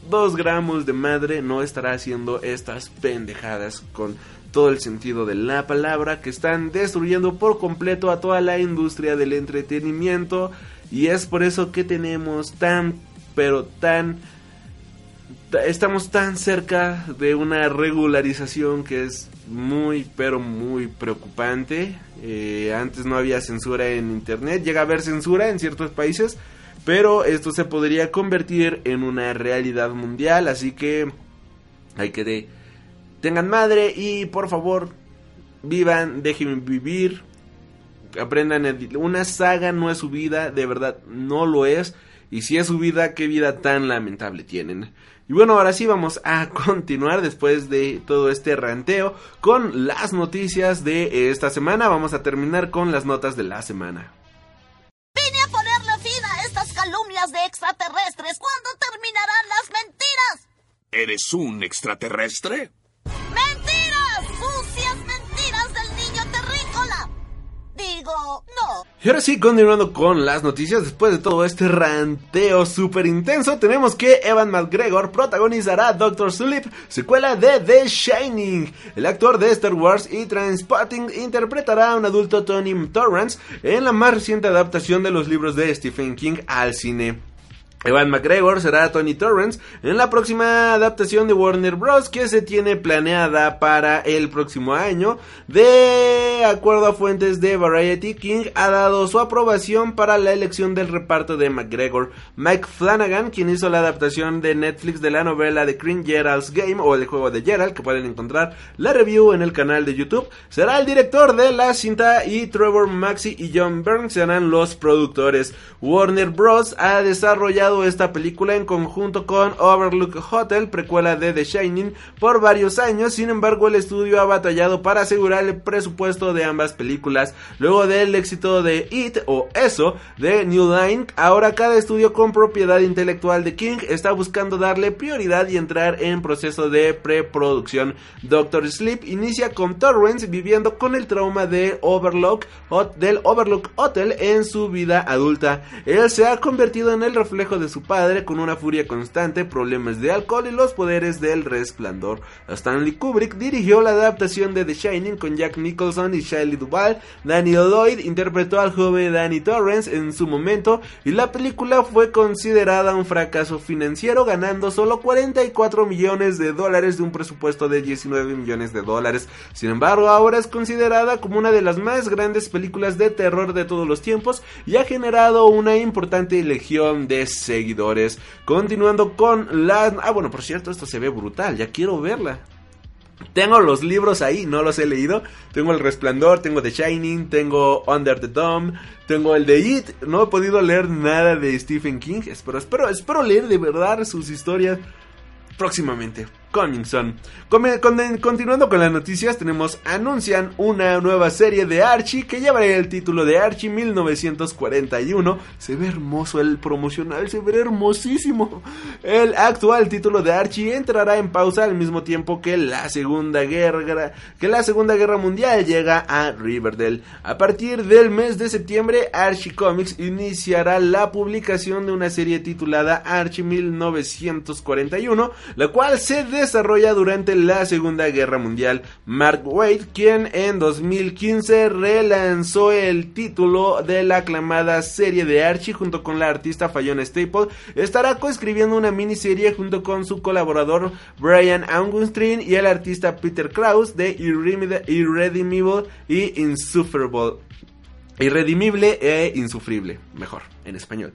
dos gramos de madre no estará haciendo estas pendejadas con todo el sentido de la palabra, que están destruyendo por completo a toda la industria del entretenimiento y es por eso que tenemos tan, pero tan, estamos tan cerca de una regularización que es muy, pero muy preocupante. Eh, antes no había censura en Internet, llega a haber censura en ciertos países, pero esto se podría convertir en una realidad mundial, así que hay que de tengan madre y por favor vivan, déjenme vivir, aprendan. Una saga no es su vida, de verdad no lo es. Y si es su vida, qué vida tan lamentable tienen. Y bueno, ahora sí vamos a continuar después de todo este ranteo con las noticias de esta semana. Vamos a terminar con las notas de la semana. Vine a ponerle fin a estas calumnias de extraterrestres. ¿Cuándo terminarán las mentiras? ¿Eres un extraterrestre? No. Y ahora sí, continuando con las noticias, después de todo este ranteo súper intenso, tenemos que Evan McGregor protagonizará Doctor Sleep, secuela de The Shining. El actor de Star Wars y Transpotting interpretará a un adulto Tony Torrance en la más reciente adaptación de los libros de Stephen King al cine. Evan McGregor será Tony Torrance en la próxima adaptación de Warner Bros. que se tiene planeada para el próximo año. De acuerdo a fuentes de Variety, King ha dado su aprobación para la elección del reparto de McGregor. Mike Flanagan, quien hizo la adaptación de Netflix de la novela de Green Gerald's Game o el juego de Gerald, que pueden encontrar la review en el canal de YouTube, será el director de la cinta y Trevor Maxi y John Byrne serán los productores. Warner Bros. ha desarrollado esta película en conjunto con Overlook Hotel, precuela de The Shining, por varios años, sin embargo el estudio ha batallado para asegurar el presupuesto de ambas películas. Luego del éxito de It o Eso de New Line, ahora cada estudio con propiedad intelectual de King está buscando darle prioridad y entrar en proceso de preproducción. Doctor Sleep inicia con Torrance viviendo con el trauma de Overlook, del Overlook Hotel en su vida adulta. Él se ha convertido en el reflejo de su padre con una furia constante, problemas de alcohol y los poderes del resplandor. Stanley Kubrick dirigió la adaptación de The Shining con Jack Nicholson y Shelley Duvall. Daniel Lloyd interpretó al joven Danny Torrance en su momento y la película fue considerada un fracaso financiero ganando solo 44 millones de dólares de un presupuesto de 19 millones de dólares. Sin embargo, ahora es considerada como una de las más grandes películas de terror de todos los tiempos y ha generado una importante legión de seguidores. Continuando con la... Ah, bueno, por cierto, esto se ve brutal, ya quiero verla. Tengo los libros ahí, no los he leído. Tengo El Resplandor, tengo The Shining, tengo Under the Dome, tengo el de It. No he podido leer nada de Stephen King, pero espero, espero leer de verdad sus historias próximamente. Continuando con las noticias, tenemos anuncian una nueva serie de Archie que llevará el título de Archie 1941. Se ve hermoso el promocional, se ve hermosísimo. El actual título de Archie entrará en pausa al mismo tiempo que la Segunda Guerra, que la Segunda Guerra Mundial llega a Riverdale. A partir del mes de septiembre, Archie Comics iniciará la publicación de una serie titulada Archie 1941, la cual se desarrolla durante la Segunda Guerra Mundial. Mark Waid, quien en 2015 relanzó el título de la aclamada serie de Archie junto con la artista Fayona Staple, estará coescribiendo una miniserie junto con su colaborador Brian Augustine y el artista Peter Krause de Irredimible y Insufferable. Irredimible e insufrible, mejor, en español.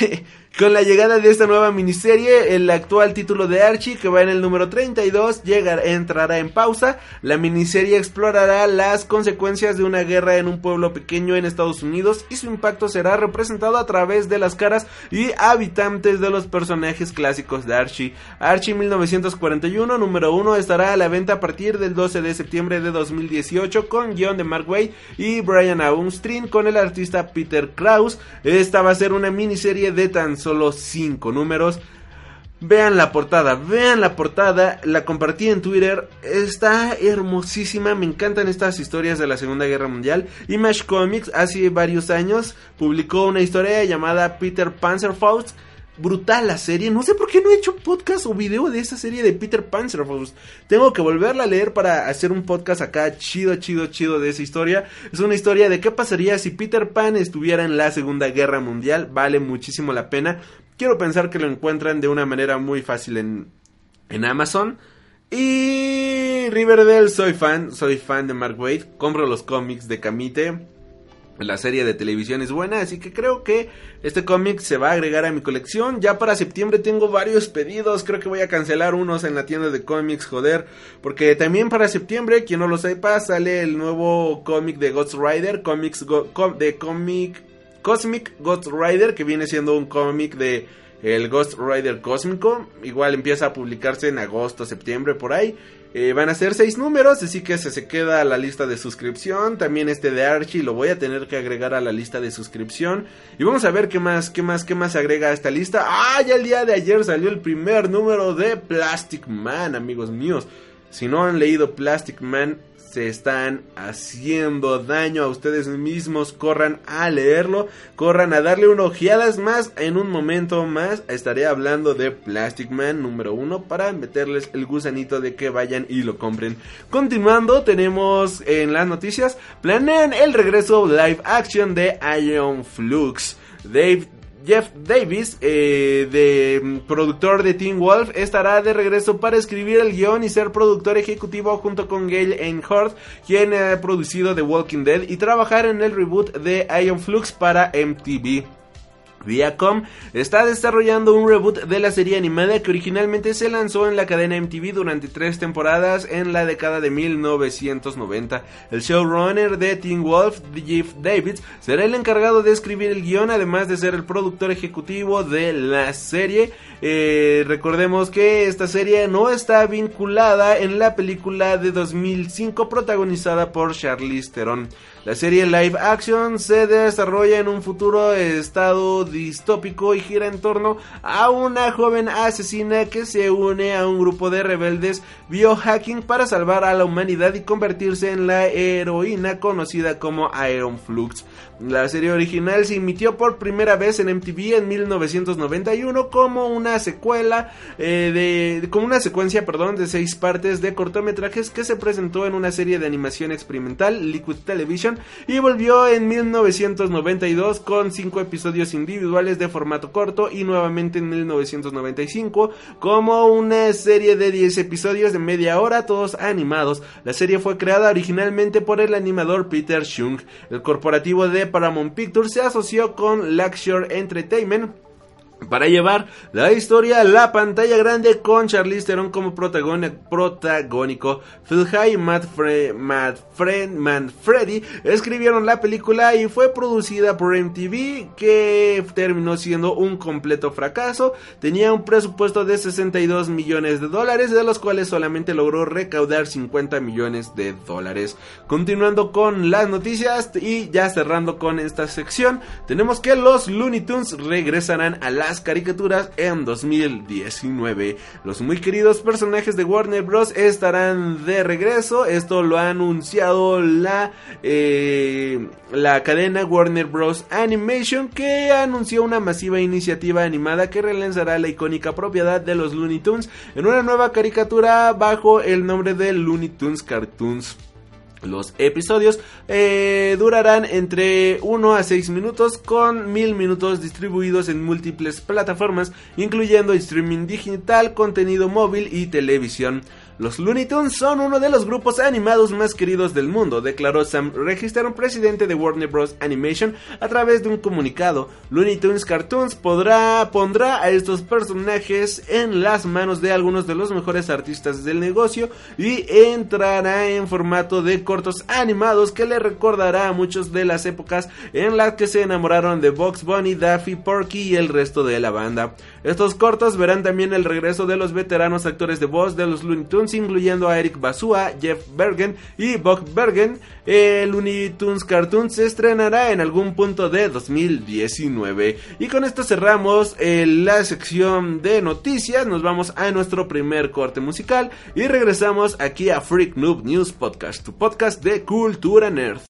Con la llegada de esta nueva miniserie, el actual título de Archie, que va en el número 32, llegará, entrará en pausa. La miniserie explorará las consecuencias de una guerra en un pueblo pequeño en Estados Unidos y su impacto será representado a través de las caras y habitantes de los personajes clásicos de Archie. Archie 1941, número 1, estará a la venta a partir del 12 de septiembre de 2018 con guion de Mark Way y Brian Aumstrin con el artista Peter Krause. Esta va a ser una miniserie de tan solo 5 números. Vean la portada, vean la portada, la compartí en Twitter, está hermosísima, me encantan estas historias de la Segunda Guerra Mundial. Image Comics hace varios años publicó una historia llamada Peter Panzerfaust, brutal la serie. No sé por qué no he hecho podcast o video de esa serie de Peter Panzerfaust. Tengo que volverla a leer para hacer un podcast acá chido, chido, chido de esa historia. Es una historia de qué pasaría si Peter Pan estuviera en la Segunda Guerra Mundial. Vale muchísimo la pena. Quiero pensar que lo encuentran de una manera muy fácil en, en Amazon. Y Riverdale, soy fan, soy fan de Mark Waid. Compro los cómics de Camite. La serie de televisión es buena, así que creo que este cómic se va a agregar a mi colección. Ya para septiembre tengo varios pedidos, creo que voy a cancelar unos en la tienda de cómics, joder. Porque también para septiembre, quien no lo sepa, sale el nuevo cómic de Ghost Rider, cómics de cómic Cosmic Ghost Rider, que viene siendo un cómic de el Ghost Rider cósmico. Igual empieza a publicarse en agosto, septiembre, por ahí. Eh, van a ser seis números, así que se, se queda a la lista de suscripción. También este de Archie lo voy a tener que agregar a la lista de suscripción. Y vamos a ver qué más, qué más, qué más se agrega a esta lista. Ah, ya el día de ayer salió el primer número de Plastic Man, amigos míos. Si no han leído Plastic Man, se están haciendo daño a ustedes mismos. Corran a leerlo, corran a darle una ojeada. más, en un momento más estaré hablando de Plastic Man número uno para meterles el gusanito de que vayan y lo compren. Continuando, tenemos en las noticias, planean el regreso live action de Iron Flux. Dave Jeff Davis, eh, de mm, productor de Teen Wolf, estará de regreso para escribir el guion y ser productor ejecutivo junto con Gail Einhorn, quien ha producido The Walking Dead, y trabajar en el reboot de Iron Flux para MTV. Viacom está desarrollando un reboot de la serie animada que originalmente se lanzó en la cadena MTV durante tres temporadas en la década de 1990. El showrunner de Teen Wolf, Jeff Davids, será el encargado de escribir el guion, además de ser el productor ejecutivo de la serie. Eh, recordemos que esta serie no está vinculada en la película de 2005 protagonizada por Charlize Theron. La serie live action se desarrolla en un futuro estado distópico y gira en torno a una joven asesina que se une a un grupo de rebeldes biohacking para salvar a la humanidad y convertirse en la heroína conocida como Iron Flux. La serie original se emitió por primera vez en MTV en 1991 como una secuela eh, de como una secuencia, perdón, de seis partes de cortometrajes que se presentó en una serie de animación experimental Liquid Television y volvió en 1992 con cinco episodios individuales de formato corto y nuevamente en 1995 como una serie de 10 episodios de media hora todos animados. La serie fue creada originalmente por el animador Peter Chung. El corporativo de Paramount Pictures se asoció con Lakeshore Entertainment para llevar la historia a la pantalla grande con Charlize Theron como protagónico. Phil High y Matt, Matt Freddy escribieron la película y fue producida por MTV que terminó siendo un completo fracaso. Tenía un presupuesto de 62 millones de dólares de los cuales solamente logró recaudar 50 millones de dólares. Continuando con las noticias y ya cerrando con esta sección, tenemos que los Looney Tunes regresarán a las caricaturas en 2019. Los muy queridos personajes de Warner Bros. estarán de regreso. Esto lo ha anunciado la, eh, la cadena Warner Bros. Animation que anunció una masiva iniciativa animada que relanzará la icónica propiedad de los Looney Tunes en una nueva caricatura bajo el nombre de Looney Tunes Cartoons. Los episodios eh, durarán entre 1 a 6 minutos con 1000 minutos distribuidos en múltiples plataformas, incluyendo streaming digital, contenido móvil y televisión. Los Looney Tunes son uno de los grupos animados más queridos del mundo, declaró Sam Register, presidente de Warner Bros. Animation, a través de un comunicado. Looney Tunes Cartoons podrá, pondrá a estos personajes en las manos de algunos de los mejores artistas del negocio y entrará en formato de cortos animados que le recordará a muchos de las épocas en las que se enamoraron de Box Bunny, Daffy, Porky y el resto de la banda. Estos cortos verán también el regreso de los veteranos actores de voz de los Looney Tunes, incluyendo a Eric Basua, Jeff Bergen y Bob Bergen. El Looney Tunes Cartoon se estrenará en algún punto de 2019. Y con esto cerramos eh, la sección de noticias. Nos vamos a nuestro primer corte musical y regresamos aquí a Freak Noob News Podcast, tu podcast de cultura nerd.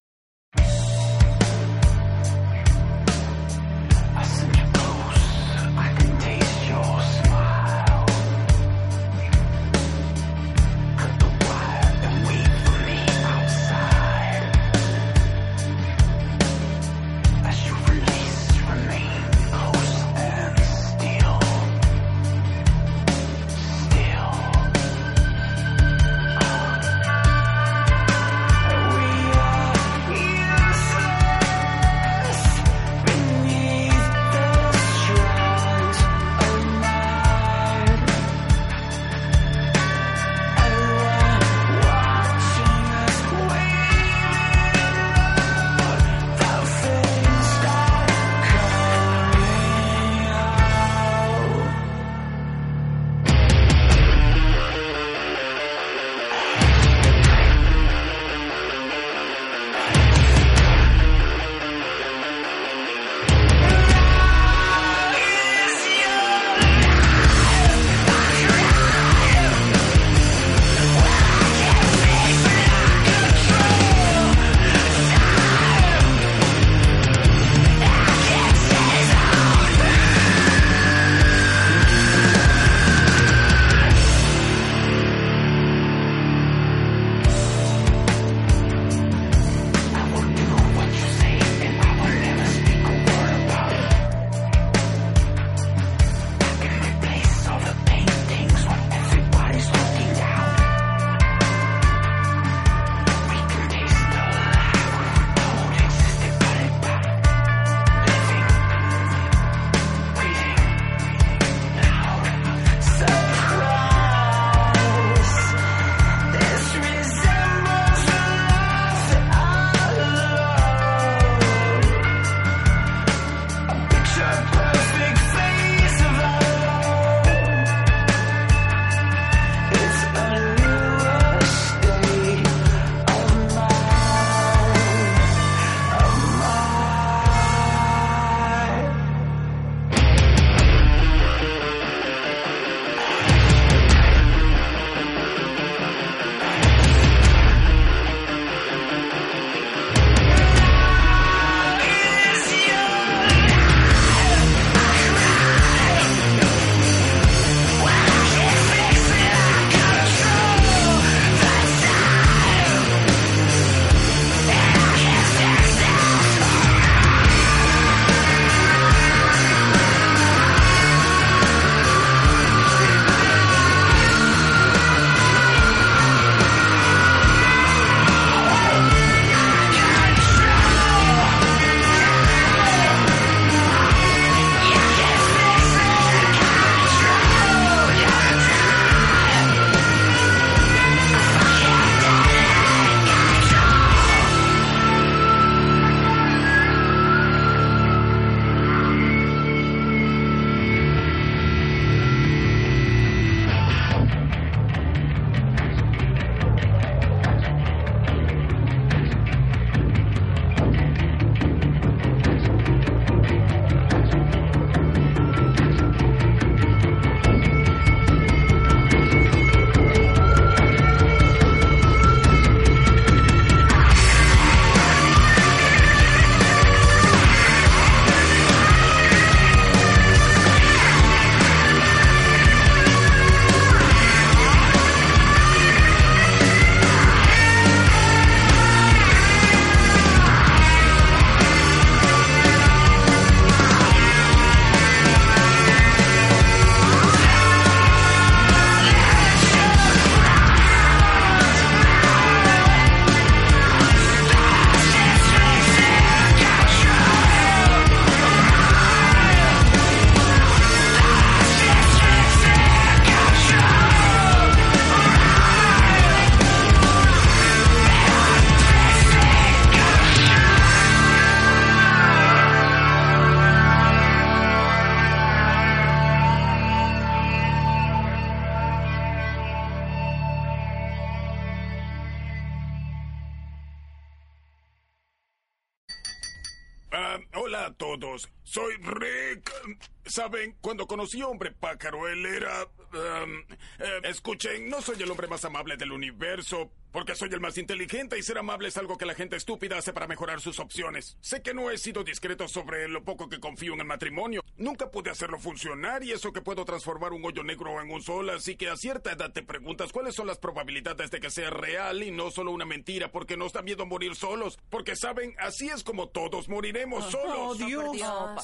Conocí a Hombre Pájaro, él era... em, eh, escuchen, no soy el hombre más amable del universo, porque soy el más inteligente y ser amable es algo que la gente estúpida hace para mejorar sus opciones. Sé que no he sido discreto sobre lo poco que confío en el matrimonio. Nunca pude hacerlo funcionar y eso que puedo transformar un hoyo negro en un sol, así que a cierta edad te preguntas cuáles son las probabilidades de que sea real y no solo una mentira, porque nos da miedo morir solos. Porque saben, así es como todos moriremos solos. Oh, Dios.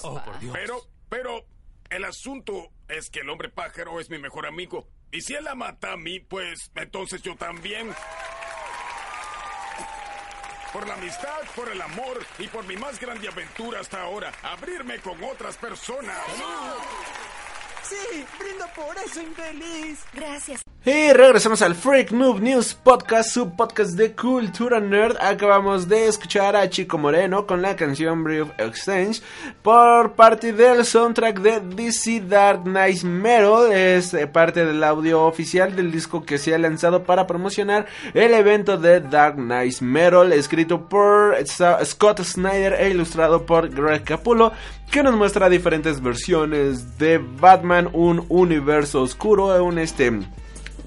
Oh, por Dios. Pero, pero, el asunto es que el hombre pájaro es mi mejor amigo. Y si él la mata a mí, pues entonces yo también. Por la amistad, por el amor y por mi más grande aventura hasta ahora, abrirme con otras personas. Sí, brindo por eso, infeliz. Gracias. Y regresamos al Freak Noob News Podcast, su podcast de cultura nerd. Acabamos de escuchar a Chico Moreno con la canción Brief Exchange por parte del soundtrack de DC Dark Knight Metal. Es eh, parte del audio oficial del disco que se ha lanzado para promocionar el evento de Dark Knight Metal, escrito por Scott Snyder e ilustrado por Greg Capullo, que nos muestra diferentes versiones de Batman, un universo oscuro, un este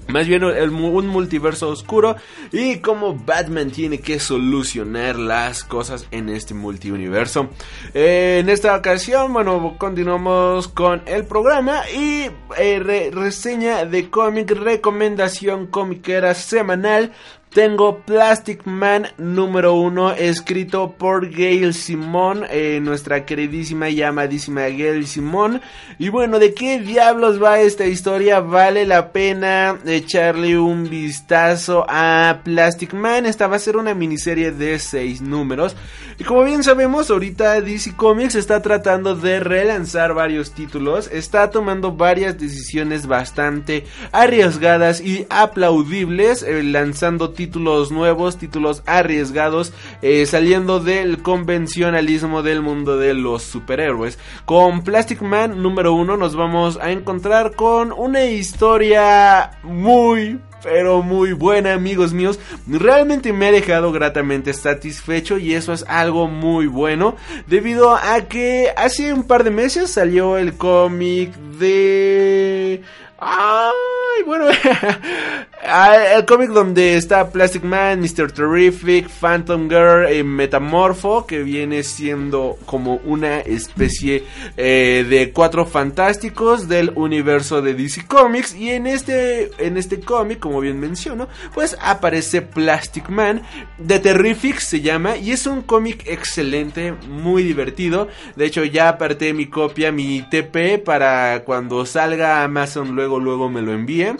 más bien el un multiverso oscuro y cómo Batman tiene que solucionar las cosas en este multiuniverso. Eh, en esta ocasión, bueno, continuamos con el programa y eh, re- reseña de cómic, recomendación comiquera semanal. Tengo Plastic Man número uno, escrito por Gail Simón, eh, nuestra queridísima y amadísima Gail Simón. Y bueno, ¿de qué diablos va esta historia? Vale la pena echarle un vistazo a Plastic Man. Esta va a ser una miniserie de seis números. Y como bien sabemos, ahorita DC Comics está tratando de relanzar varios títulos. Está tomando varias decisiones bastante arriesgadas y aplaudibles, eh, lanzando títulos nuevos, títulos arriesgados, eh, saliendo del convencionalismo del mundo de los superhéroes. Con Plastic Man número uno nos vamos a encontrar con una historia muy pero muy buena amigos míos realmente me ha dejado gratamente satisfecho y eso es algo muy bueno debido a que hace un par de meses salió el cómic de Ay, bueno, Ah, el cómic donde está Plastic Man, Mr. Terrific, Phantom Girl, eh, Metamorpho, que viene siendo como una especie eh, de cuatro fantásticos del universo de DC Comics. Y en este, en este cómic, como bien menciono, pues aparece Plastic Man, de Terrific se llama, y es un cómic excelente, muy divertido. De hecho, ya aparté mi copia, mi TP, para cuando salga Amazon, luego, luego me lo envíen.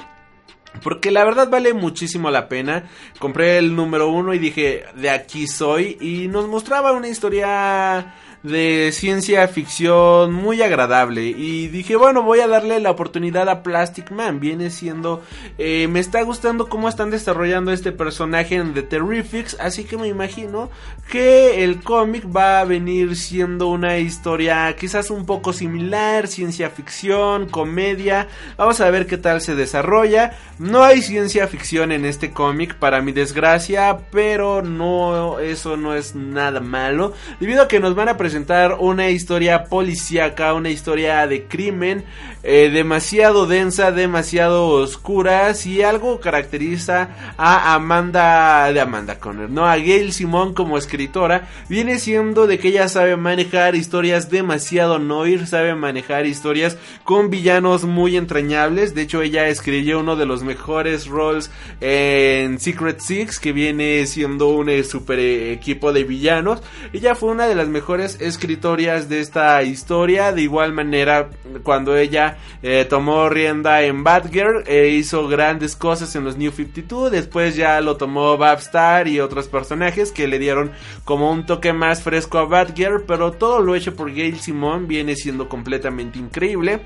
Porque la verdad vale muchísimo la pena. Compré el número uno y dije, de aquí soy. Y nos mostraba una historia de ciencia ficción muy agradable. Y dije, bueno, voy a darle la oportunidad a Plastic Man. Viene siendo... eh, me está gustando cómo están desarrollando este personaje en The Terrifics. Así que me imagino que el cómic va a venir siendo una historia quizás un poco similar. Ciencia ficción, comedia. Vamos a ver qué tal se desarrolla. No hay ciencia ficción en este cómic, para mi desgracia, pero no, eso no es nada malo, debido a que nos van a presentar una historia policíaca, una historia de crimen, eh, demasiado densa, demasiado oscura, si algo caracteriza a Amanda, de Amanda Conner, no, a Gail Simón como escritora, viene siendo de que ella sabe manejar historias demasiado noir, sabe manejar historias con villanos muy entrañables, de hecho ella escribió uno de los mejores roles en Secret Six, que viene siendo un eh, super eh, equipo de villanos. Ella fue una de las mejores escritorias de esta historia. De igual manera, cuando ella eh, tomó rienda en Batgirl, eh, hizo grandes cosas en los New 52. Después ya lo tomó Babstar y otros personajes que le dieron como un toque más fresco a Batgirl. Pero todo lo hecho por Gail Simon viene siendo completamente increíble.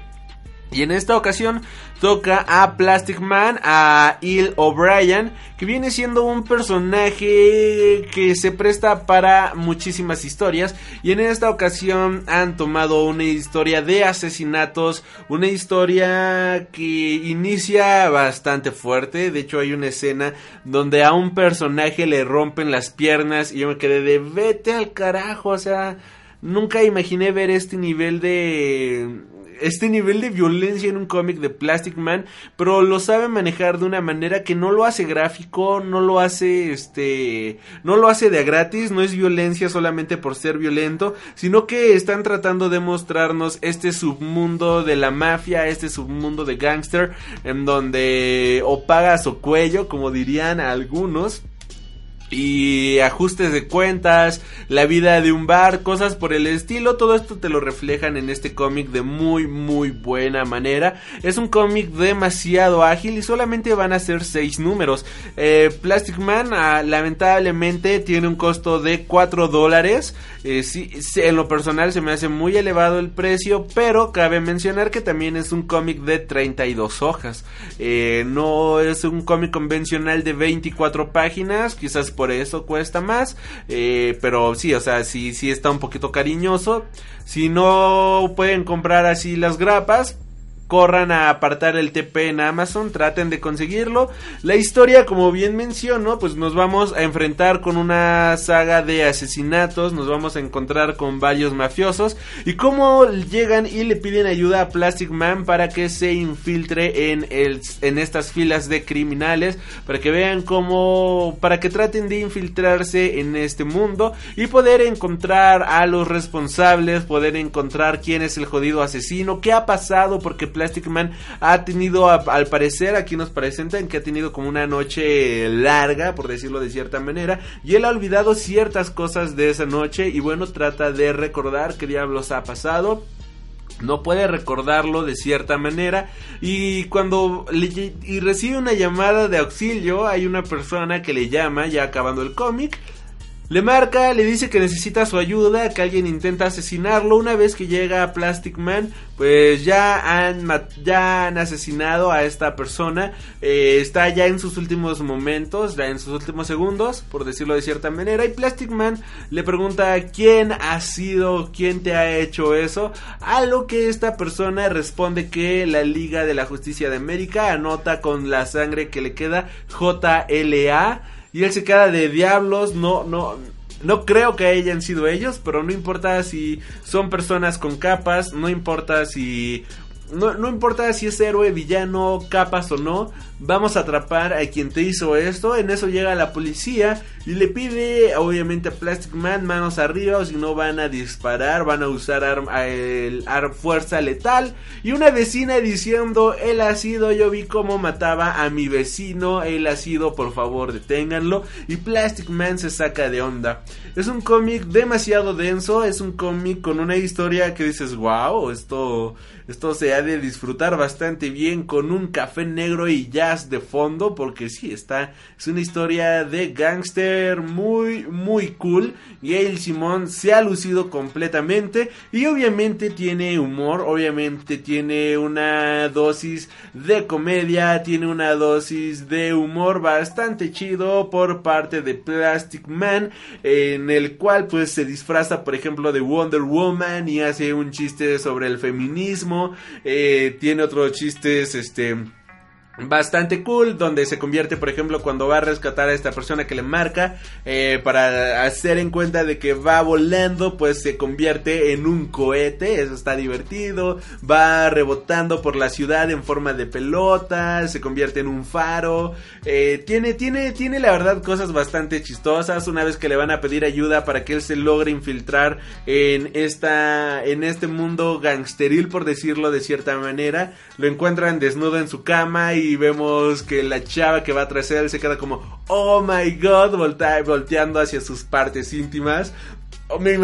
Y en esta ocasión toca a Plastic Man, a Il O'Brien, que viene siendo un personaje que se presta para muchísimas historias. Y en esta ocasión han tomado una historia de asesinatos, una historia que inicia bastante fuerte. De hecho hay una escena donde a un personaje le rompen las piernas y yo me quedé de vete al carajo, o sea... nunca imaginé ver este nivel de este nivel de violencia en un cómic de Plastic Man, pero lo sabe manejar de una manera que no lo hace gráfico, no lo hace este, no lo hace de a gratis, no es violencia solamente por ser violento, sino que están tratando de mostrarnos este submundo de la mafia, este submundo de gangster, en donde o pagas o cuello, como dirían algunos y ajustes de cuentas, la vida de un bar, cosas por el estilo, todo esto te lo reflejan en este cómic de muy muy buena manera. Es un cómic demasiado ágil y solamente van a ser 6 números. Eh, Plastic Man ah, lamentablemente tiene un costo de 4 dólares. Eh, sí, en lo personal se me hace muy elevado el precio, pero cabe mencionar que también es un cómic de 32 hojas. Eh, no es un cómic convencional de 24 páginas, quizás por eso cuesta más. Eh, pero sí, o sea, sí, sí está un poquito cariñoso. Si no pueden comprar así las grapas, corran a apartar el TP en Amazon, traten de conseguirlo. La historia, como bien menciono, pues nos vamos a enfrentar con una saga de asesinatos, nos vamos a encontrar con varios mafiosos y cómo llegan y le piden ayuda a Plastic Man para que se infiltre en, el, en estas filas de criminales, para que vean cómo, para que traten de infiltrarse en este mundo y poder encontrar a los responsables, poder encontrar quién es el jodido asesino, qué ha pasado, porque Plastic Man ha tenido, al parecer, aquí nos presentan que ha tenido como una noche larga, por decirlo de cierta manera, y él ha olvidado ciertas cosas de esa noche y bueno, trata de recordar qué diablos ha pasado. No puede recordarlo de cierta manera y cuando le, y recibe una llamada de auxilio hay una persona que le llama ya acabando el cómic le marca, le dice que necesita su ayuda, que alguien intenta asesinarlo. Una vez que llega Plastic Man, pues ya han, ya han asesinado a esta persona. Eh, está ya en sus últimos momentos, ya en sus últimos segundos, por decirlo de cierta manera. Y Plastic Man le pregunta quién ha sido, quién te ha hecho eso. A lo que esta persona responde que la Liga de la Justicia de América anota con la sangre que le queda JLA y él se queda de diablos, no, no, no creo que hayan sido ellos, pero no importa si son personas con capas, no importa si no, no, importa si es héroe, villano, capas o no, vamos a atrapar a quien te hizo esto. En eso llega la policía y le pide, obviamente, a Plastic Man manos arriba o si no van a disparar, van a usar el, fuerza letal. Y una vecina diciendo, él ha sido, yo vi cómo mataba a mi vecino, él ha sido, por favor, deténganlo. Y Plastic Man se saca de onda. Es un cómic demasiado denso, es un cómic con una historia que dices, wow, esto esto se ha de disfrutar bastante bien con un café negro y jazz de fondo porque sí, está, es una historia de gangster muy, muy cool. Gail Simón se ha lucido completamente y obviamente tiene humor, obviamente tiene una dosis de comedia, tiene una dosis de humor bastante chido por parte de Plastic Man en el cual pues se disfraza por ejemplo de Wonder Woman y hace un chiste sobre el feminismo eh, tiene otros chistes, este bastante cool donde se convierte por ejemplo cuando va a rescatar a esta persona que le marca eh, para hacer en cuenta de que va volando pues se convierte en un cohete eso está divertido va rebotando por la ciudad en forma de pelota se convierte en un faro eh, tiene tiene tiene la verdad cosas bastante chistosas una vez que le van a pedir ayuda para que él se logre infiltrar en esta en este mundo gangsteril por decirlo de cierta manera lo encuentran desnudo en su cama y y vemos que la chava que va tras él se queda como, oh my god, volteando hacia sus partes íntimas. Me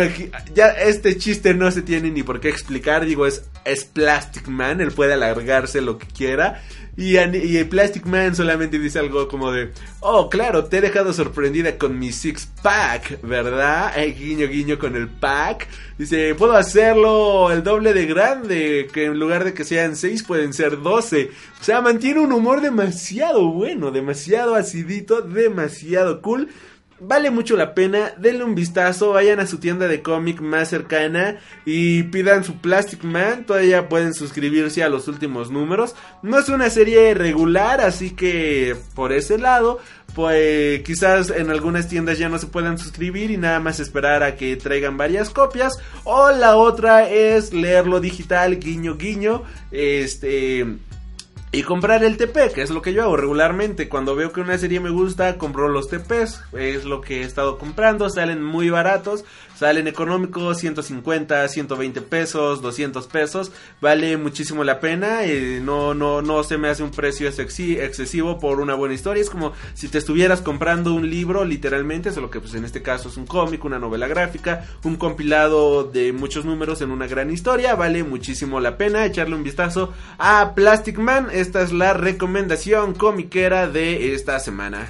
ya este chiste no se tiene ni por qué explicar, digo, es, es Plastic Man, él puede alargarse lo que quiera. Y, y Plastic Man solamente dice algo como de, oh, claro, te he dejado sorprendida con mi six pack, ¿verdad? Eh, guiño, guiño con el pack. Dice, puedo hacerlo el doble de grande, que en lugar de que sean seis pueden ser doce. O sea, mantiene un humor demasiado bueno, demasiado acidito, demasiado cool. Vale mucho la pena, denle un vistazo, vayan a su tienda de cómic más cercana y pidan su Plastic Man, todavía pueden suscribirse a los últimos números. No es una serie regular, así que por ese lado, pues quizás en algunas tiendas ya no se puedan suscribir y nada más esperar a que traigan varias copias. O la otra es leerlo digital, guiño guiño, este y comprar el TP, que es lo que yo hago regularmente. Cuando veo que una serie me gusta, compro los TPs. Es lo que he estado comprando. Salen muy baratos. Salen económicos, 150, 120 pesos, 200 pesos. Vale muchísimo la pena. Eh, no, no, no se me hace un precio excesivo por una buena historia. Es como si te estuvieras comprando un libro, literalmente. Solo que pues en este caso es un cómic, una novela gráfica, un compilado de muchos números en una gran historia. Vale muchísimo la pena echarle un vistazo a Plastic Man. Esta es la recomendación comiquera de esta semana.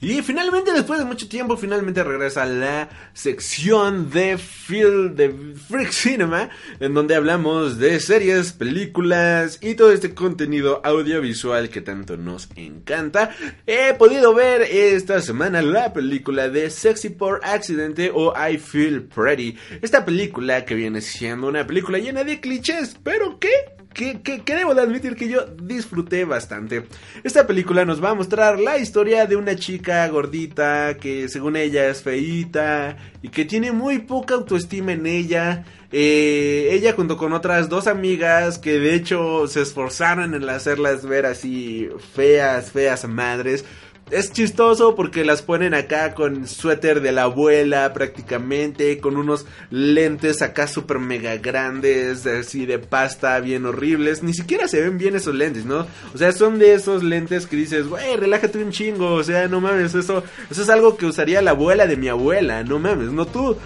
Y finalmente, después de mucho tiempo, finalmente regresa la sección de Phil de Freak Cinema, en donde hablamos de series, películas y todo este contenido audiovisual que tanto nos encanta. He podido ver esta semana la película de Sexy por Accidente o I Feel Pretty. Esta película que viene siendo una película llena de clichés, pero ¿qué? Que, que, debo de admitir que yo disfruté bastante. Esta película nos va a mostrar la historia de una chica gordita que según ella es feíta y que tiene muy poca autoestima en ella. Eh, ella junto con otras dos amigas que de hecho se esforzaron en hacerlas ver así feas, feas madres es chistoso porque las ponen acá con suéter de la abuela prácticamente, con unos lentes acá super mega grandes, así de pasta, bien horribles. Ni siquiera se ven bien esos lentes, ¿no? O sea, son de esos lentes que dices, güey, relájate un chingo, o sea, no mames, eso, eso es algo que usaría la abuela de mi abuela, no mames, no tú.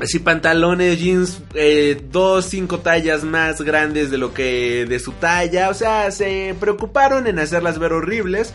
Así pantalones, jeans, eh, dos, cinco tallas más grandes de lo que de su talla. O sea, se preocuparon en hacerlas ver horribles.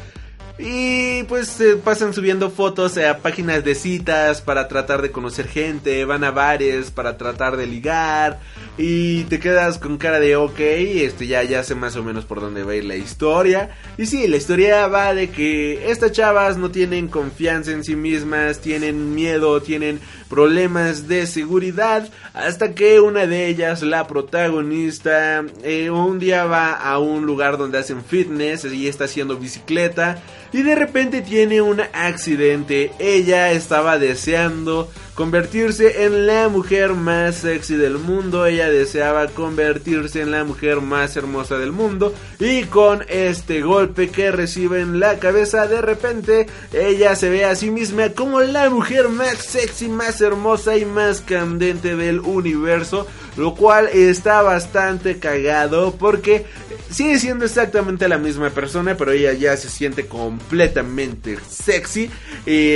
Y pues se pasan subiendo fotos a páginas de citas para tratar de conocer gente, van a bares para tratar de ligar y te quedas con cara de ok, este ya ya sé más o menos por dónde va a ir la historia. Y sí, la historia va de que estas chavas no tienen confianza en sí mismas, tienen miedo, tienen problemas de seguridad hasta que una de ellas, la protagonista, eh, un día va a un lugar donde hacen fitness y está haciendo bicicleta y de repente tiene un accidente. Ella estaba deseando convertirse en la mujer más sexy del mundo. Ella deseaba convertirse en la mujer más hermosa del mundo. Y con este golpe que recibe en la cabeza, de repente ella se ve a sí misma como la mujer más sexy, más hermosa y más candente del universo. Lo cual está bastante cagado porque sigue siendo exactamente la misma persona, pero ella ya se siente completamente sexy. Y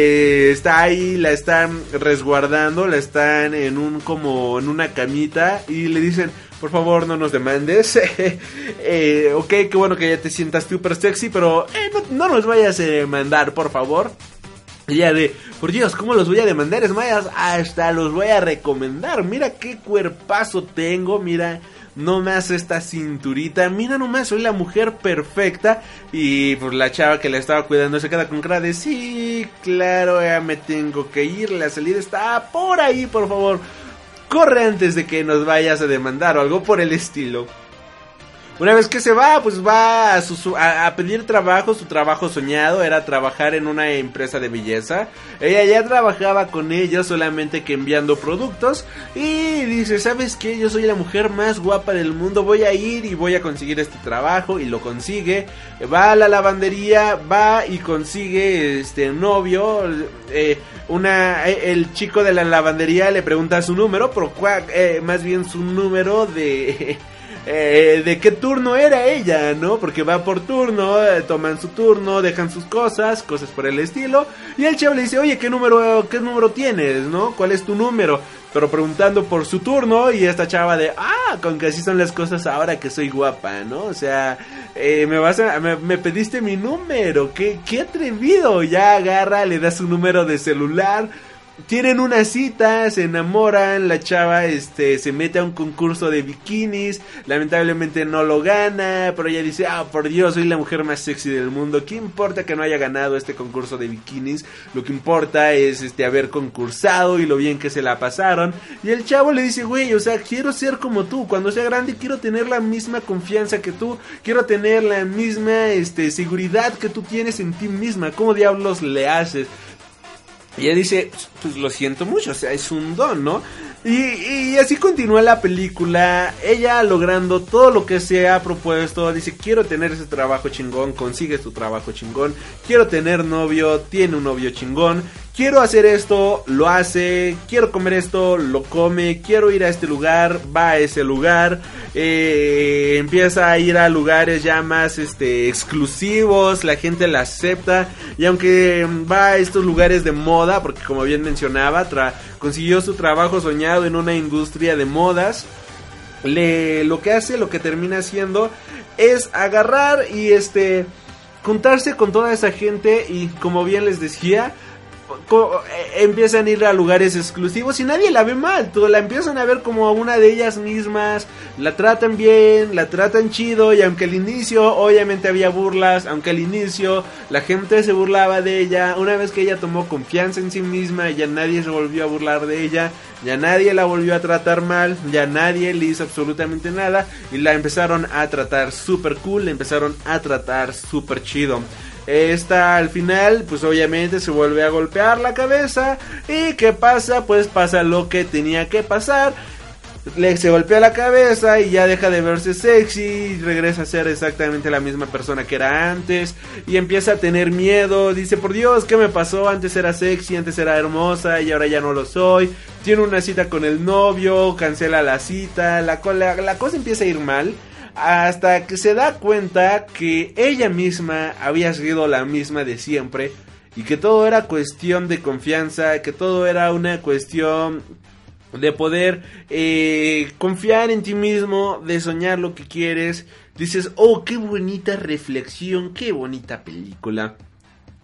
está ahí, la están resguardando, la están en un como en una camita y le dicen, por favor no nos demandes. eh, ok, qué bueno que ya te sientas super sexy, pero eh, no, nos vayas a demandar, por favor. Y ya de, por Dios, ¿cómo los voy a demandar? Es más, hasta los voy a recomendar. Mira qué cuerpazo tengo, mira no me hace esta cinturita, mira nomás, soy la mujer perfecta. Y pues la chava que la estaba cuidando se queda con cara de, sí, claro, ya me tengo que ir, la salida está por ahí, por favor. Corre antes de que nos vayas a demandar o algo por el estilo. Una vez que se va, pues va a, pedir trabajo. Su trabajo soñado era trabajar en una empresa de belleza. Ella ya trabajaba con ellos, solamente que enviando productos. Y dice, ¿sabes qué? Yo soy la mujer más guapa del mundo. Voy a ir y voy a conseguir este trabajo. Y lo consigue. Va a la lavandería, va y consigue este novio. Eh, una, eh, el chico de la lavandería le pregunta su número, pero eh, más bien su número de... eh, de qué turno era ella, ¿no? Porque va por turno, eh, toman su turno, dejan sus cosas, cosas por el estilo. Y el chavo le dice, oye, ¿qué número, qué número tienes, no? ¿Cuál es tu número? Pero preguntando por su turno y esta chava de, ah, con que así son las cosas ahora que soy guapa, ¿no? O sea, eh, me vas a, me, pediste mi número, qué, qué atrevido. Ya agarra, le da su número de celular tienen una cita, se enamoran, la chava este se mete a un concurso de bikinis, lamentablemente no lo gana, pero ella dice, "Ah, por Dios, soy la mujer más sexy del mundo. ¿Qué importa que no haya ganado este concurso de bikinis? Lo que importa es este haber concursado y lo bien que se la pasaron." Y el chavo le dice, "Güey, o sea, quiero ser como tú, cuando sea grande quiero tener la misma confianza que tú, quiero tener la misma este seguridad que tú tienes en ti misma. ¿Cómo diablos le haces?" Y ella dice, pues lo siento mucho, o sea, es un don, ¿no? Y, así continúa la película, ella logrando todo lo que se ha propuesto, dice, quiero tener ese trabajo chingón, consigue su trabajo chingón, quiero tener novio, tiene un novio chingón, quiero hacer esto, lo hace, quiero comer esto, lo come, quiero ir a este lugar, va a ese lugar, eh, empieza a ir a lugares ya más este, exclusivos, la gente la acepta y aunque va a estos lugares de moda, porque como bien mencionaba, consiguió su trabajo soñado en una industria de modas, le, lo que hace, lo que termina haciendo es agarrar y este juntarse con toda esa gente y como bien les decía, empiezan a ir a lugares exclusivos y nadie la ve mal, la empiezan a ver como una de ellas mismas, la tratan bien, la tratan chido y aunque al inicio obviamente había burlas, aunque al inicio la gente se burlaba de ella, una vez que ella tomó confianza en sí misma ya nadie se volvió a burlar de ella, ya nadie la volvió a tratar mal, ya nadie le hizo absolutamente nada y la empezaron a tratar super cool, la empezaron a tratar super chido. Esta al final, pues obviamente se vuelve a golpear la cabeza. ¿Y qué pasa? Pues pasa lo que tenía que pasar. Le se golpea la cabeza y ya deja de verse sexy. Regresa a ser exactamente la misma persona que era antes. Y empieza a tener miedo. Dice, por Dios, ¿qué me pasó? Antes era sexy, antes era hermosa y ahora ya no lo soy. Tiene una cita con el novio, cancela la cita. La, la, la cosa empieza a ir mal hasta que se da cuenta que ella misma había sido la misma de siempre y que todo era cuestión de confianza, que todo era una cuestión de poder eh, confiar en ti mismo, de soñar lo que quieres. Dices, oh, qué bonita reflexión, qué bonita película.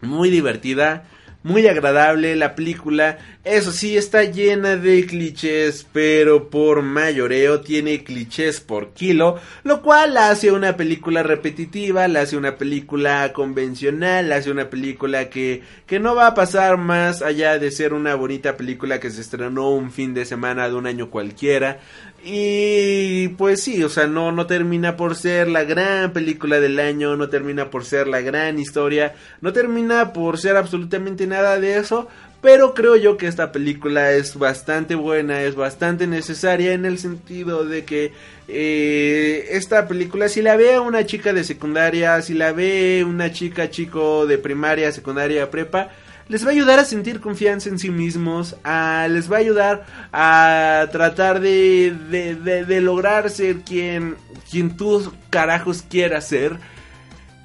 Muy divertida muy agradable la película. Eso sí, está llena de clichés, pero por mayoreo tiene clichés por kilo, lo cual hace una película repetitiva, la hace una película convencional, la hace una película que, que no va a pasar más allá de ser una bonita película que se estrenó un fin de semana de un año cualquiera. Y pues sí, o sea, no, no termina por ser la gran película del año, no termina por ser la gran historia, no termina por ser absolutamente nada de eso, pero creo yo que esta película es bastante buena, es bastante necesaria en el sentido de que eh, esta película si la ve una chica de secundaria, si la ve una chica chico de primaria, secundaria, prepa, les va a ayudar a sentir confianza en sí mismos, a, les va a ayudar a tratar de, de, de, lograr ser quien, quien tú carajos quieras ser.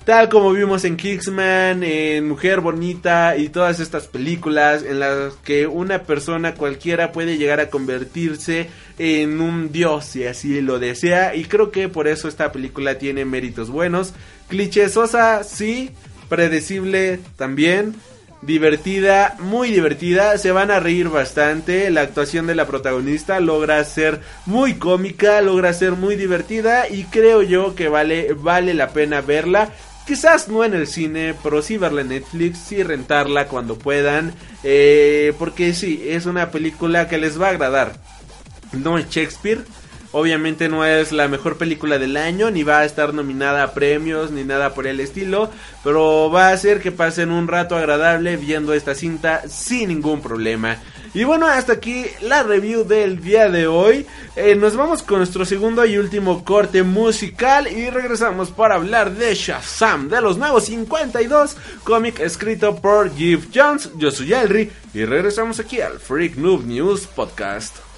Tal como vimos en Kingsman, en Mujer Bonita y todas estas películas en las que una persona cualquiera puede llegar a convertirse en un dios si así lo desea. Y creo que por eso esta película tiene méritos buenos. Clichésosa, sí. Predecible también divertida, muy divertida, se van a reír bastante, la actuación de la protagonista logra ser muy cómica, logra ser muy divertida y creo yo que vale, vale la pena verla. Quizás no en el cine, pero sí verla en Netflix, sí rentarla cuando puedan, eh, porque sí, es una película que les va a agradar. No es Shakespeare, Obviamente no es la mejor película del año, ni va a estar nominada a premios, ni nada por el estilo, pero va a hacer que pasen un rato agradable viendo esta cinta sin ningún problema. Y bueno, hasta aquí la review del día de hoy. Eh, nos vamos con nuestro segundo y último corte musical y regresamos para hablar de Shazam, de los nuevos 52, cómic escrito por Jeff Jones. Yo soy Elry y regresamos aquí al Freak Noob News Podcast.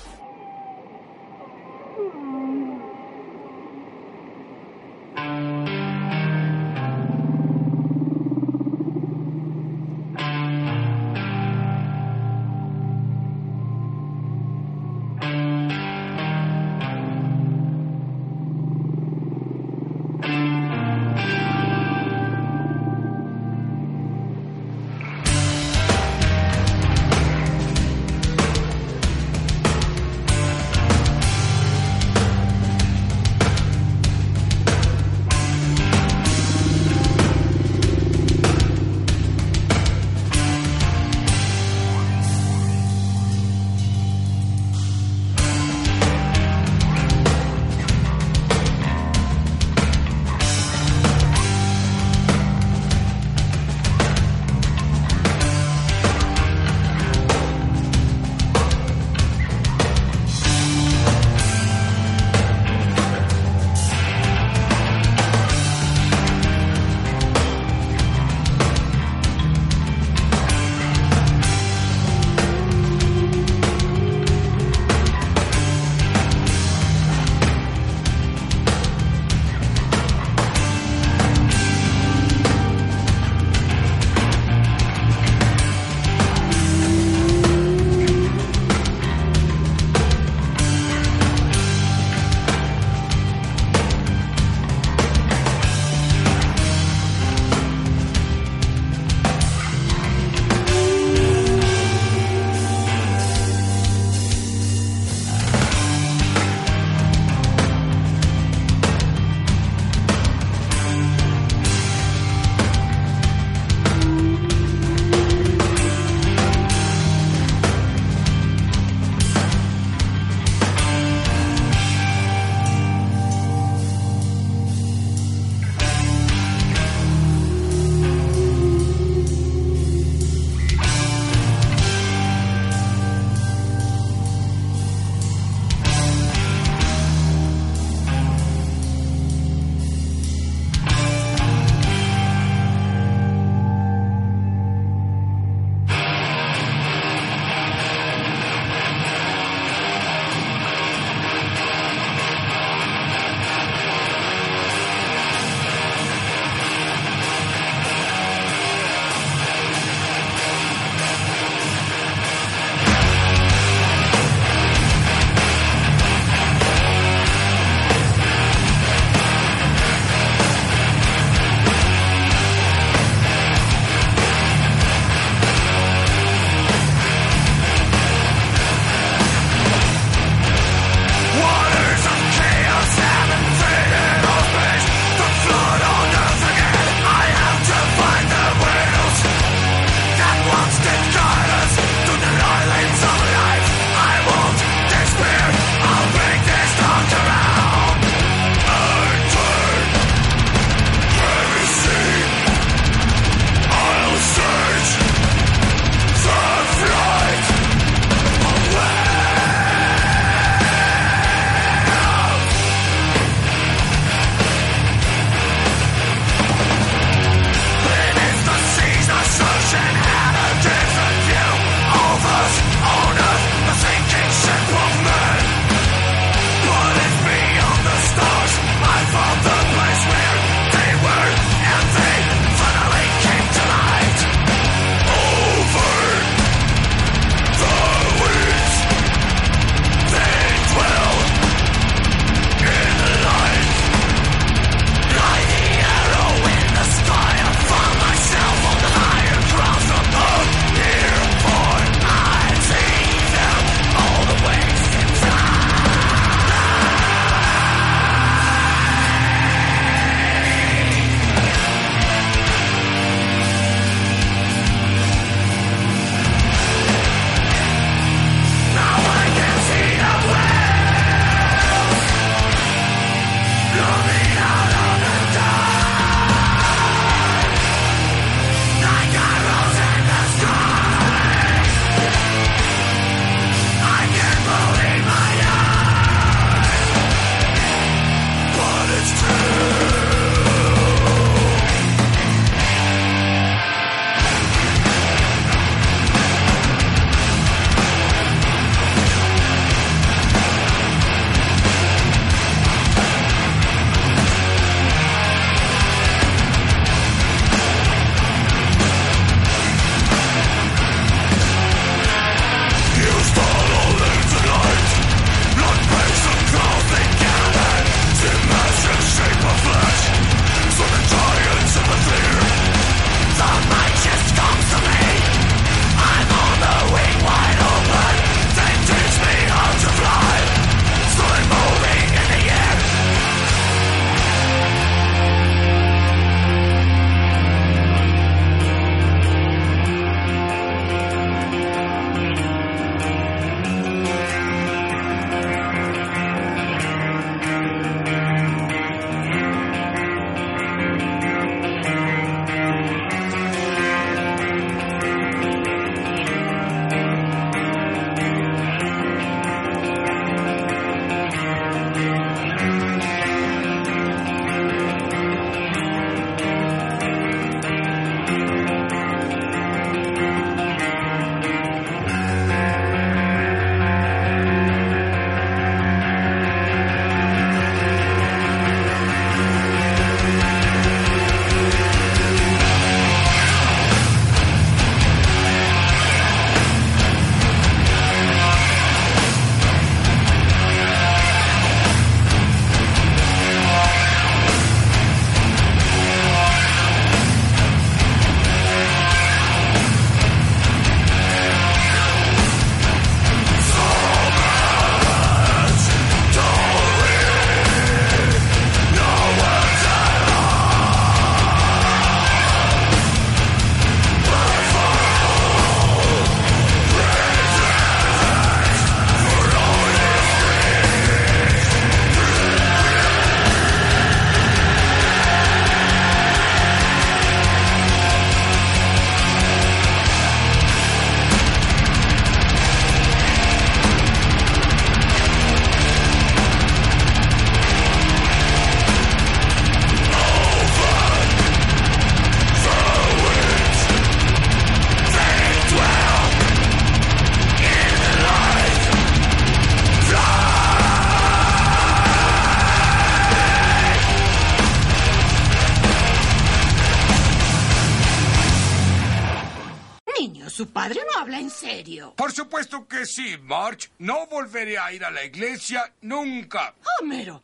A ir a la iglesia nunca. Homero,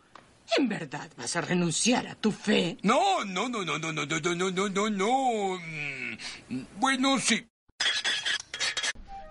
¿en verdad vas a renunciar a tu fe? No, no, no, no, no, no, no, no, no, no, no, no. Mm, Bueno, sí.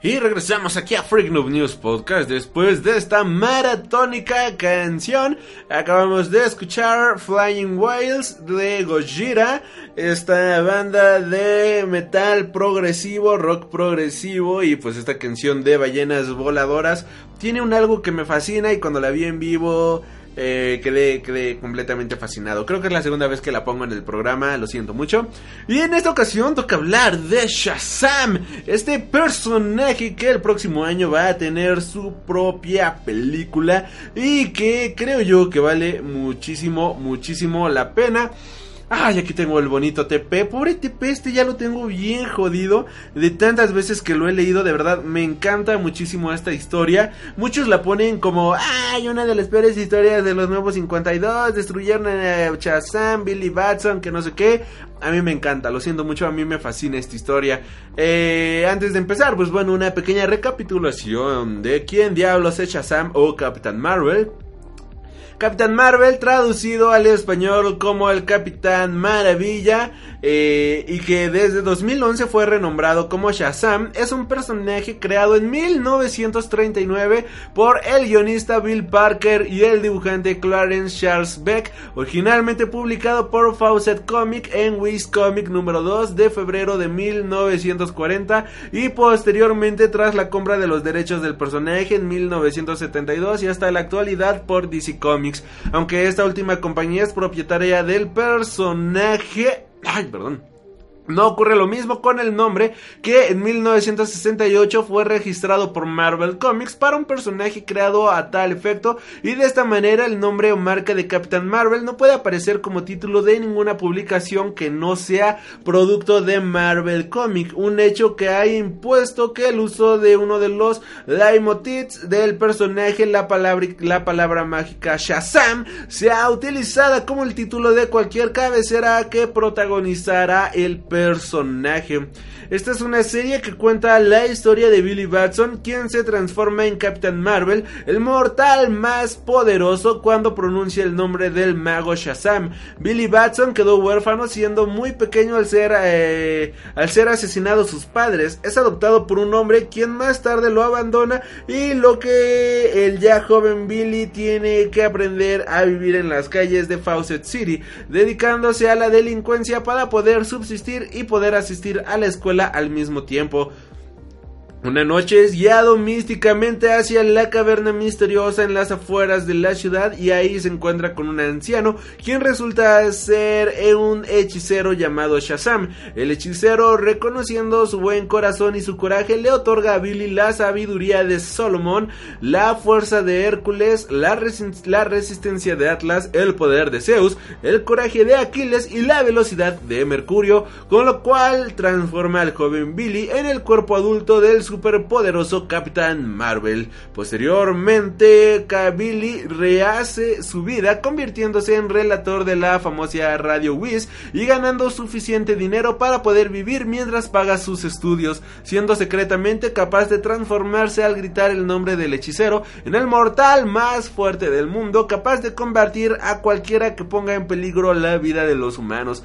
Y regresamos aquí a Freak Noob News Podcast después de esta maratónica canción. Acabamos de escuchar Flying Whales de Gojira, esta banda de metal progresivo, rock progresivo y pues esta canción de ballenas voladoras tiene un algo que me fascina y cuando la vi en vivo eh, quedé, quedé completamente fascinado. Creo que es la segunda vez que la pongo en el programa, lo siento mucho. Y en esta ocasión toca hablar de Shazam, este personaje que el próximo año va a tener su propia película y que creo yo que vale muchísimo, muchísimo la pena. Ay, aquí tengo el bonito TP. Pobre TP, este ya lo tengo bien jodido. De tantas veces que lo he leído, de verdad, me encanta muchísimo esta historia. Muchos la ponen como, ay, una de las peores historias de los nuevos 52. Destruyeron a Shazam, Billy Batson, que no sé qué. A mí me encanta, lo siento mucho, a mí me fascina esta historia. Eh, antes de empezar, pues bueno, una pequeña recapitulación de quién diablos es Shazam o Capitán Marvel. Capitán Marvel, traducido al español como el Capitán Maravilla, eh, y que desde 2011 fue renombrado como Shazam, es un personaje creado en 1939 por el guionista Bill Parker y el dibujante Clarence Charles Beck, originalmente publicado por Fawcett Comic en Wiz Comic número 2 de febrero de 1940 y posteriormente tras la compra de los derechos del personaje en 1972 y hasta la actualidad por DC Comics, aunque esta última compañía es propietaria del personaje... Ay, perdón. No ocurre lo mismo con el nombre que en 1968 fue registrado por Marvel Comics para un personaje creado a tal efecto y de esta manera el nombre o marca de Capitán Marvel no puede aparecer como título de ninguna publicación que no sea producto de Marvel Comics, un hecho que ha impuesto que el uso de uno de los leitmotivs del personaje, la palabra, la palabra mágica Shazam, sea utilizada como el título de cualquier cabecera que protagonizará el personaje personaje. Esta es una serie que cuenta la historia de Billy Batson, quien se transforma en Captain Marvel, el mortal más poderoso cuando pronuncia el nombre del mago Shazam. Billy Batson quedó huérfano siendo muy pequeño al ser, eh, al ser asesinado sus padres. Es adoptado por un hombre quien más tarde lo abandona y lo que el ya joven Billy tiene que aprender a vivir en las calles de Fawcett City, dedicándose a la delincuencia para poder subsistir y poder asistir a la escuela al mismo tiempo. Una noche es guiado místicamente hacia la caverna misteriosa en las afueras de la ciudad y ahí se encuentra con un anciano quien resulta ser un hechicero llamado Shazam. El hechicero reconociendo su buen corazón y su coraje le otorga a Billy la sabiduría de Solomon, la fuerza de Hércules, la, la resistencia de Atlas, el poder de Zeus, el coraje de Aquiles y la velocidad de Mercurio, con lo cual transforma al joven Billy en el cuerpo adulto del superpoderoso Capitán Marvel. Posteriormente, Billy rehace su vida convirtiéndose en relator de la famosa Radio Wiz y ganando suficiente dinero para poder vivir mientras paga sus estudios, siendo secretamente capaz de transformarse al gritar el nombre del hechicero en el mortal más fuerte del mundo, capaz de convertir a cualquiera que ponga en peligro la vida de los humanos.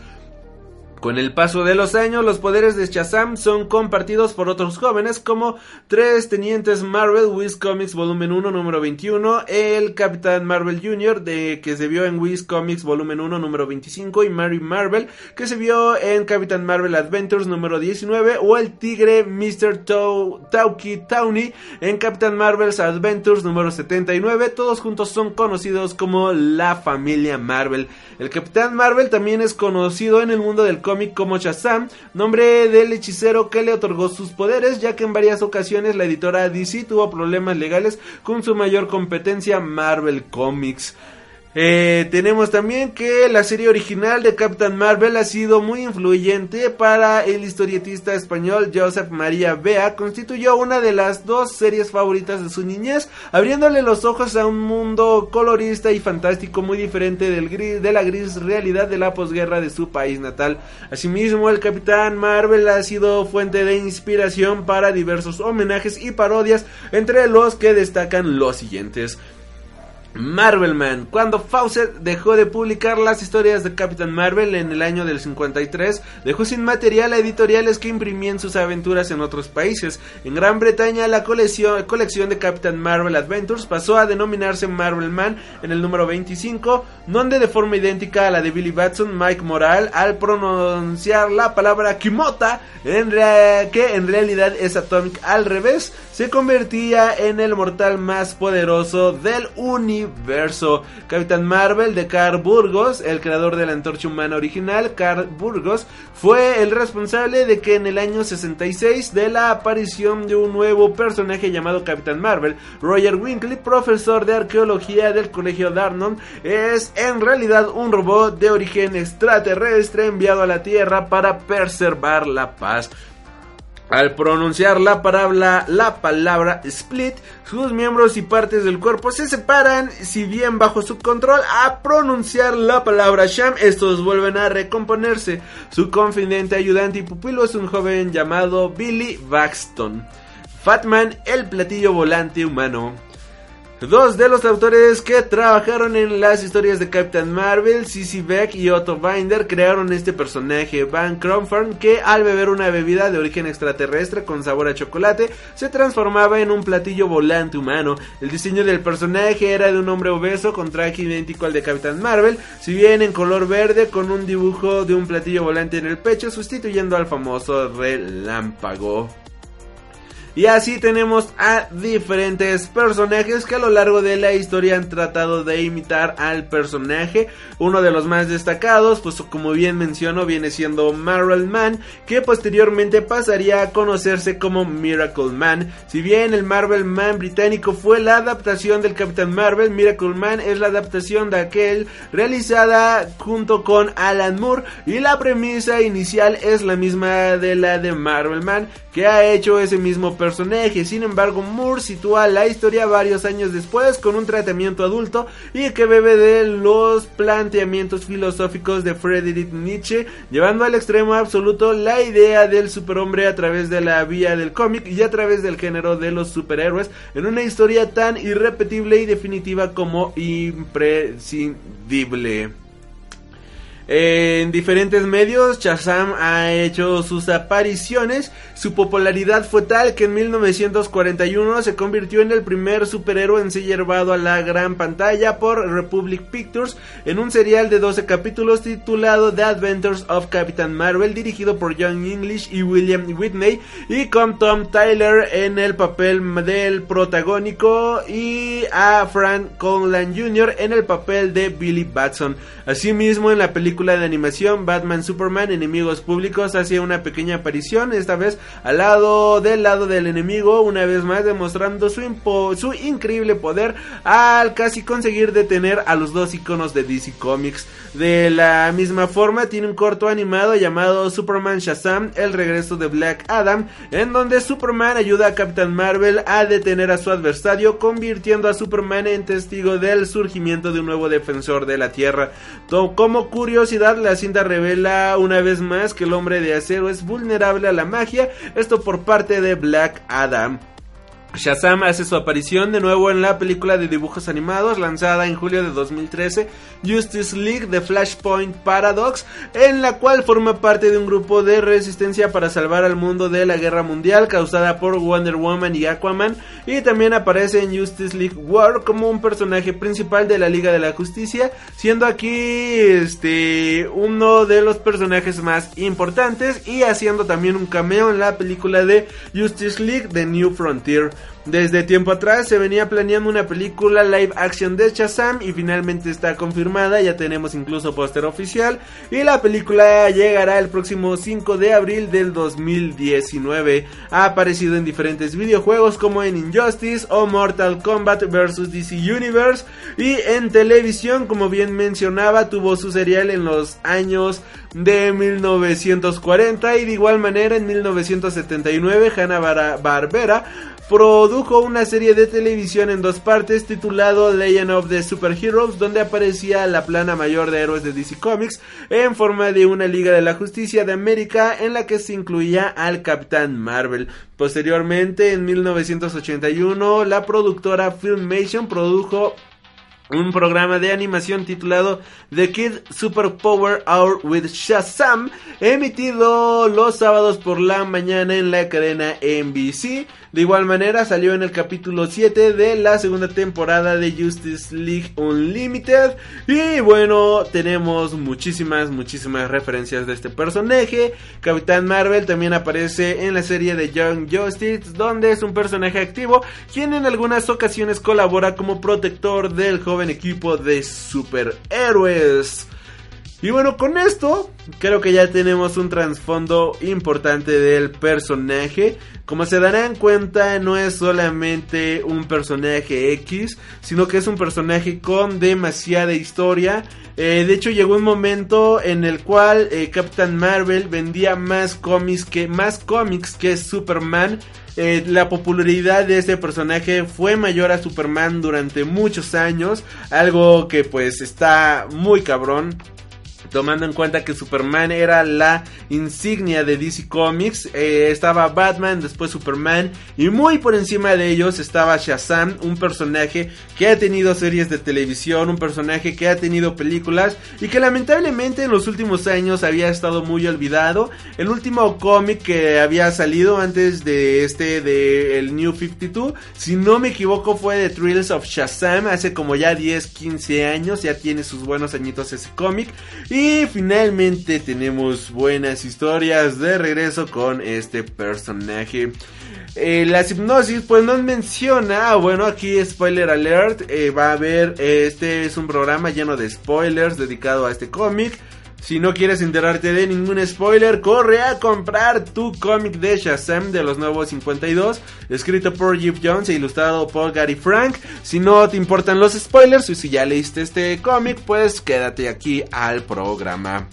Con el paso de los años, los poderes de Shazam son compartidos por otros jóvenes como tres tenientes Marvel, Wiz Comics Volumen 1, número 21, el Capitán Marvel Jr., de, que se vio en Wiz Comics Volumen 1, número 25, y Mary Marvel, que se vio en Capitán Marvel Adventures número 19, o el tigre Mr. Tauki Tawny en Capitán Marvel's Adventures número 79. Todos juntos son conocidos como la familia Marvel. El Capitán Marvel también es conocido en el mundo del cómic como Shazam, nombre del hechicero que le otorgó sus poderes, ya que en varias ocasiones la editora DC tuvo problemas legales con su mayor competencia Marvel Comics. Eh, tenemos también que la serie original de Captain Marvel ha sido muy influyente para el historietista español Joseph María Bea. Constituyó una de las dos series favoritas de su niñez, abriéndole los ojos a un mundo colorista y fantástico muy diferente del gris, de la gris realidad de la posguerra de su país natal. Asimismo, el Capitán Marvel ha sido fuente de inspiración para diversos homenajes y parodias, entre los que destacan los siguientes. Marvelman. Cuando Fawcett dejó de publicar las historias de Captain Marvel en el año del 53, dejó sin material a editoriales que imprimían sus aventuras en otros países. En Gran Bretaña, la colección, de Captain Marvel Adventures pasó a denominarse Marvelman en el número 25, donde de forma idéntica a la de Billy Batson, Mike Moral, al pronunciar la palabra Kimota, que en realidad es Atomic al revés, se convertía en el mortal más poderoso del universo. Capitán Marvel de Carl Burgos, el creador de la antorcha humana original, Carl Burgos, fue el responsable de que en el año 66 de la aparición de un nuevo personaje llamado Capitán Marvel, Roger Winkley, profesor de arqueología del Colegio Darnon, es en realidad un robot de origen extraterrestre enviado a la Tierra para preservar la paz. Al pronunciar la palabra, la palabra split, sus miembros y partes del cuerpo se separan, si bien bajo su control, a pronunciar la palabra sham, estos vuelven a recomponerse. Su confidente ayudante y pupilo es un joven llamado Billy Baxton. Fatman, el platillo volante humano. Dos de los autores que trabajaron en las historias de Captain Marvel, C.C. Beck y Otto Binder, crearon este personaje, Van Cromford, que al beber una bebida de origen extraterrestre con sabor a chocolate, se transformaba en un platillo volante humano. El diseño del personaje era de un hombre obeso con traje idéntico al de Captain Marvel, si bien en color verde con un dibujo de un platillo volante en el pecho, sustituyendo al famoso relámpago. Y así tenemos a diferentes personajes que a lo largo de la historia han tratado de imitar al personaje. Uno de los más destacados, pues como bien menciono, viene siendo Marvel Man, que posteriormente pasaría a conocerse como Miracle Man. Si bien el Marvel Man británico fue la adaptación del Capitán Marvel, Miracle Man es la adaptación de aquel realizada junto con Alan Moore y la premisa inicial es la misma de la de Marvel Man, que ha hecho ese mismo personaje. Sin embargo, Moore sitúa la historia varios años después con un tratamiento adulto y que bebe de los planteamientos filosóficos de Friedrich Nietzsche, llevando al extremo absoluto la idea del superhombre a través de la vía del cómic y a través del género de los superhéroes en una historia tan irrepetible y definitiva como imprescindible. En diferentes medios, Shazam ha hecho sus apariciones. Su popularidad fue tal que en 1941 se convirtió en el primer superhéroe en ser llevado a la gran pantalla por Republic Pictures en un serial de 12 capítulos titulado The Adventures of Captain Marvel, dirigido por John English y William Whitney, y con Tom Tyler en el papel del protagónico y a Frank Conlan Jr. en el papel de Billy Batson. Asimismo, en la película película de animación Batman Superman Enemigos Públicos hacía una pequeña aparición, esta vez al lado del lado del enemigo, una vez más demostrando su, su increíble poder al casi conseguir detener a los dos iconos de DC Comics. De la misma forma, tiene un corto animado llamado Superman Shazam, el regreso de Black Adam, en donde Superman ayuda a Captain Marvel a detener a su adversario, convirtiendo a Superman en testigo del surgimiento de un nuevo defensor de la Tierra. Como la cinta revela una vez más que el hombre de acero es vulnerable a la magia, esto por parte de Black Adam. Shazam hace su aparición de nuevo en la película de dibujos animados lanzada en julio de 2013, Justice League The Flashpoint Paradox, en la cual forma parte de un grupo de resistencia para salvar al mundo de la guerra mundial causada por Wonder Woman y Aquaman, y también aparece en Justice League War como un personaje principal de la Liga de la Justicia, siendo aquí este uno de los personajes más importantes y haciendo también un cameo en la película de Justice League The New Frontier. Desde tiempo atrás se venía planeando una película live action de Shazam y finalmente está confirmada, ya tenemos incluso póster oficial y la película llegará el próximo 5 de abril del 2019. Ha aparecido en diferentes videojuegos como en Injustice o Mortal Kombat vs DC Universe y en televisión, como bien mencionaba, tuvo su serial en los años de 1940 y de igual manera en 1979 Hanna-Barbera produjo una serie de televisión en dos partes titulado Legend of the Superheroes, donde aparecía la plana mayor de héroes de DC Comics en forma de una Liga de la Justicia de América en la que se incluía al Capitán Marvel. Posteriormente, en 1981, la productora Filmation produjo un programa de animación titulado The Kid Super Power Hour with Shazam, emitido los sábados por la mañana en la cadena NBC. De igual manera salió en el capítulo 7 de la segunda temporada de Justice League Unlimited. Y bueno, tenemos muchísimas, muchísimas referencias de este personaje. Capitán Marvel también aparece en la serie de Young Justice, donde es un personaje activo, quien en algunas ocasiones colabora como protector del joven equipo de superhéroes. Y bueno, con esto creo que ya tenemos un trasfondo importante del personaje. Como se darán cuenta, no es solamente un personaje X, sino que es un personaje con demasiada historia. Eh, de hecho, llegó un momento en el cual eh, Captain Marvel vendía más cómics que, más cómics que Superman. Eh, la popularidad de este personaje fue mayor a Superman durante muchos años. Algo que pues está muy cabrón tomando en cuenta que Superman era la insignia de DC Comics, eh, estaba Batman, después Superman y muy por encima de ellos estaba Shazam, un personaje que ha tenido series de televisión, un personaje que ha tenido películas y que lamentablemente en los últimos años había estado muy olvidado. El último cómic que había salido antes de este de el New 52, si no me equivoco fue The Thrills of Shazam, hace como ya 10, 15 años, ya tiene sus buenos añitos ese cómic y finalmente tenemos buenas historias de regreso con este personaje. Eh, la hipnosis pues nos menciona, ah, bueno aquí spoiler alert, eh, va a haber, este es un programa lleno de spoilers dedicado a este cómic. Si no quieres enterarte de ningún spoiler, corre a comprar tu cómic de Shazam de los nuevos 52, escrito por Jeff Jones e ilustrado por Gary Frank. Si no te importan los spoilers y si ya leíste este cómic, pues quédate aquí al programa.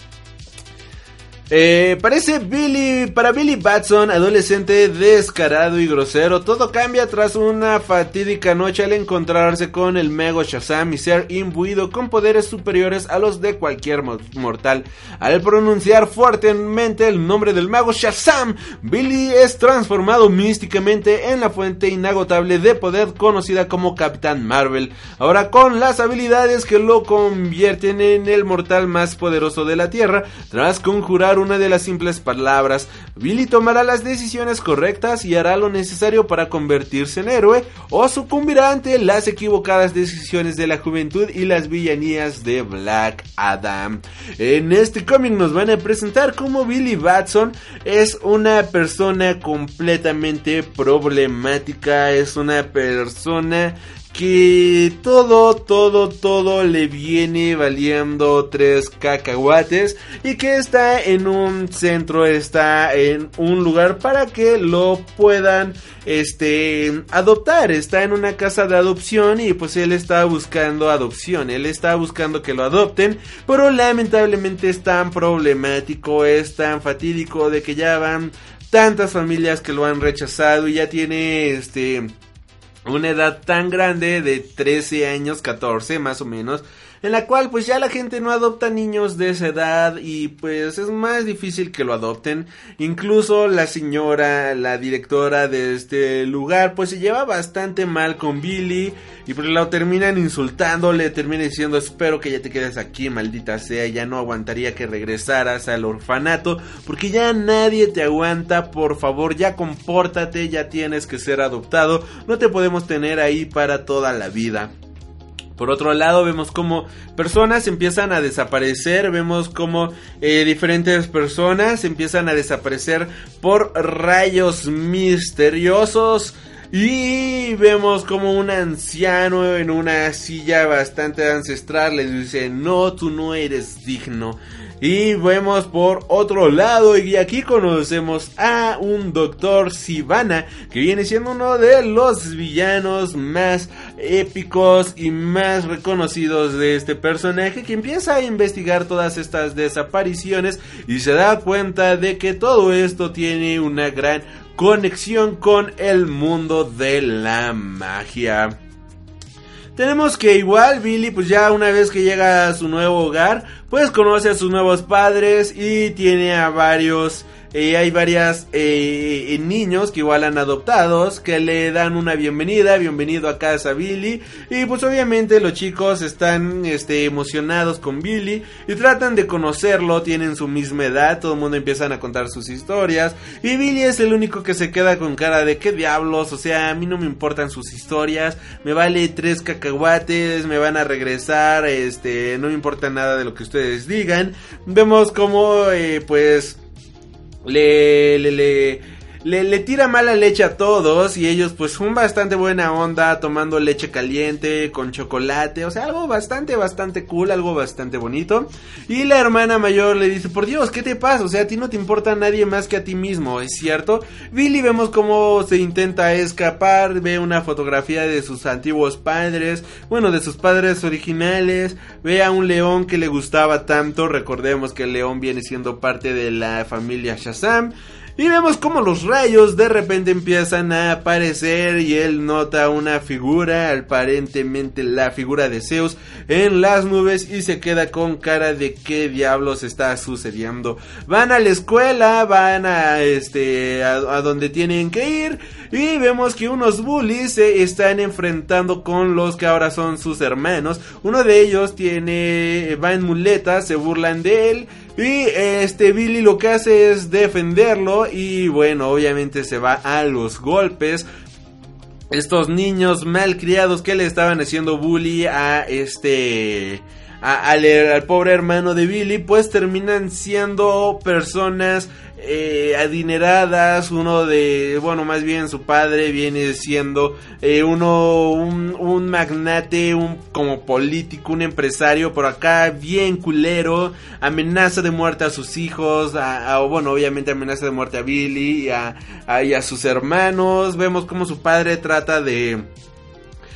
Eh, parece Billy, para Billy Batson, adolescente descarado y grosero, todo cambia tras una fatídica noche al encontrarse con el Mego Shazam y ser imbuido con poderes superiores a los de cualquier mortal. Al pronunciar fuertemente el nombre del Mago Shazam, Billy es transformado místicamente en la fuente inagotable de poder conocida como Capitán Marvel. Ahora con las habilidades que lo convierten en el mortal más poderoso de la Tierra, tras conjurar una de las simples palabras, Billy tomará las decisiones correctas y hará lo necesario para convertirse en héroe o sucumbirá ante las equivocadas decisiones de la juventud y las villanías de Black Adam. En este cómic nos van a presentar cómo Billy Batson es una persona completamente problemática, es una persona que todo, todo, todo le viene valiendo tres cacahuates y que está en un centro, está en un lugar para que lo puedan este adoptar, está en una casa de adopción y pues él está buscando adopción, él está buscando que lo adopten, pero lamentablemente es tan problemático, es tan fatídico de que ya van tantas familias que lo han rechazado y ya tiene este una edad tan grande de 13 años, 14 más o menos, en la cual pues ya la gente no adopta niños de esa edad y pues es más difícil que lo adopten. Incluso la señora, la directora de este lugar pues se lleva bastante mal con Billy y pues lo terminan insultando, le termina diciendo espero que ya te quedes aquí maldita sea, ya no aguantaría que regresaras al orfanato porque ya nadie te aguanta, por favor ya compórtate, ya tienes que ser adoptado, no te podemos tener ahí para toda la vida. Por otro lado, vemos como personas empiezan a desaparecer, vemos como eh, diferentes personas empiezan a desaparecer por rayos misteriosos. Y vemos como un anciano en una silla bastante ancestral le dice, no, tú no eres digno. Y vemos por otro lado, y aquí conocemos a un doctor Sivana, que viene siendo uno de los villanos más épicos y más reconocidos de este personaje, que empieza a investigar todas estas desapariciones y se da cuenta de que todo esto tiene una gran conexión con el mundo de la magia. Tenemos que igual Billy, pues ya una vez que llega a su nuevo hogar, pues conoce a sus nuevos padres y tiene a varios eh, hay varias eh, niños que igual han adoptados que le dan una bienvenida, bienvenido a casa Billy. Y pues obviamente los chicos están este, emocionados con Billy y tratan de conocerlo, tienen su misma edad, todo el mundo empiezan a contar sus historias. Y Billy es el único que se queda con cara de qué diablos, o sea, a mí no me importan sus historias, me vale tres cacahuates, me van a regresar, este, no me importa nada de lo que ustedes digan. Vemos como eh, pues le, le, le, le, tira mala leche a todos y ellos pues son bastante buena onda tomando leche caliente con chocolate, o sea, algo bastante, bastante cool, algo bastante bonito. Y la hermana mayor le dice, por Dios, ¿qué te pasa? O sea, a ti no te importa nadie más que a ti mismo, ¿es cierto? Billy vemos cómo se intenta escapar, ve una fotografía de sus antiguos padres, bueno, de sus padres originales, ve a un león que le gustaba tanto, recordemos que el león viene siendo parte de la familia Shazam. Y vemos como los rayos de repente empiezan a aparecer y él nota una figura, aparentemente la figura de Zeus, en las nubes y se queda con cara de qué diablos está sucediendo. Van a la escuela, van a este a, a donde tienen que ir y vemos que unos bullies se están enfrentando con los que ahora son sus hermanos. Uno de ellos tiene va en muletas, se burlan de él y este Billy lo que hace es defenderlo y bueno, obviamente se va a los golpes. Estos niños malcriados que le estaban haciendo bully a este... al, al, pobre hermano de Billy, pues terminan siendo personas eh, adineradas, uno de, bueno, más bien su padre viene siendo eh, uno, un, magnate, un como político, un empresario, por acá bien culero, amenaza de muerte a sus hijos, a, a, bueno, obviamente amenaza de muerte a Billy y a, a, y a sus hermanos, vemos como su padre trata de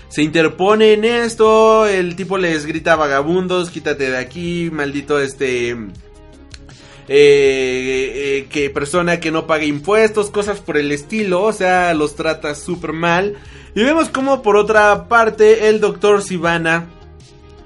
se interpone en esto, el tipo les grita vagabundos, quítate de aquí, maldito este eh, eh, que persona que no paga impuestos, cosas por el estilo, o sea, los trata súper mal. Y vemos como por otra parte el doctor Sivana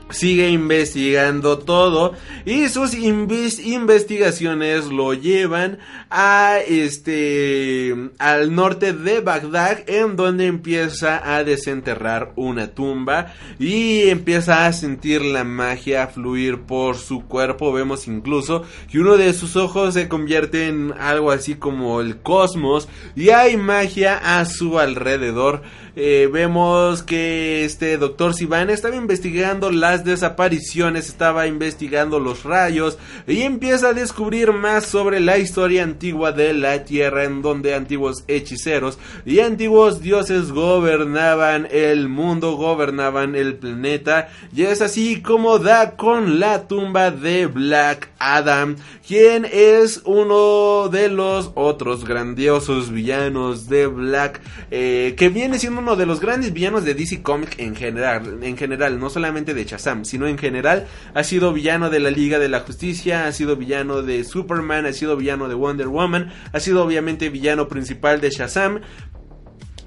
sigue investigando todo y sus investigaciones lo llevan a este al norte de Bagdad en donde empieza a desenterrar una tumba y empieza a sentir la magia fluir por su cuerpo. Vemos incluso que uno de sus ojos se convierte en algo así como el cosmos y hay magia a su alrededor eh, vemos que este doctor Sivan estaba investigando las desapariciones, estaba investigando los rayos y empieza a descubrir más sobre la historia antigua de la Tierra en donde antiguos hechiceros y antiguos dioses gobernaban el mundo, gobernaban el planeta. Y es así como da con la tumba de Black Adam, quien es uno de los otros grandiosos villanos de Black eh, que viene siendo uno de los grandes villanos de DC Comics en general, en general, no solamente de Shazam, sino en general, ha sido villano de la Liga de la Justicia, ha sido villano de Superman, ha sido villano de Wonder Woman, ha sido obviamente villano principal de Shazam,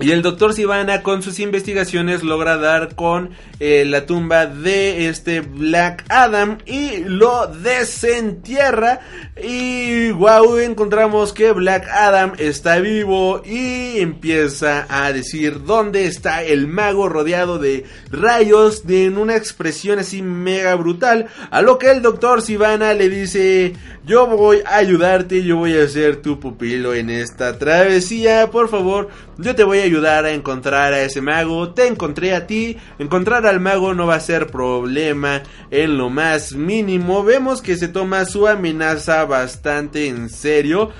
y el doctor Sivana con sus investigaciones logra dar con eh, la tumba de este Black Adam y lo desentierra. Y wow, encontramos que Black Adam está vivo y empieza a decir dónde está el mago rodeado de rayos de, en una expresión así mega brutal. A lo que el doctor Sivana le dice, yo voy a ayudarte, yo voy a ser tu pupilo en esta travesía, por favor, yo te voy a ayudar a encontrar a ese mago, te encontré a ti, encontrar al mago no va a ser problema en lo más mínimo, vemos que se toma su amenaza bastante en serio,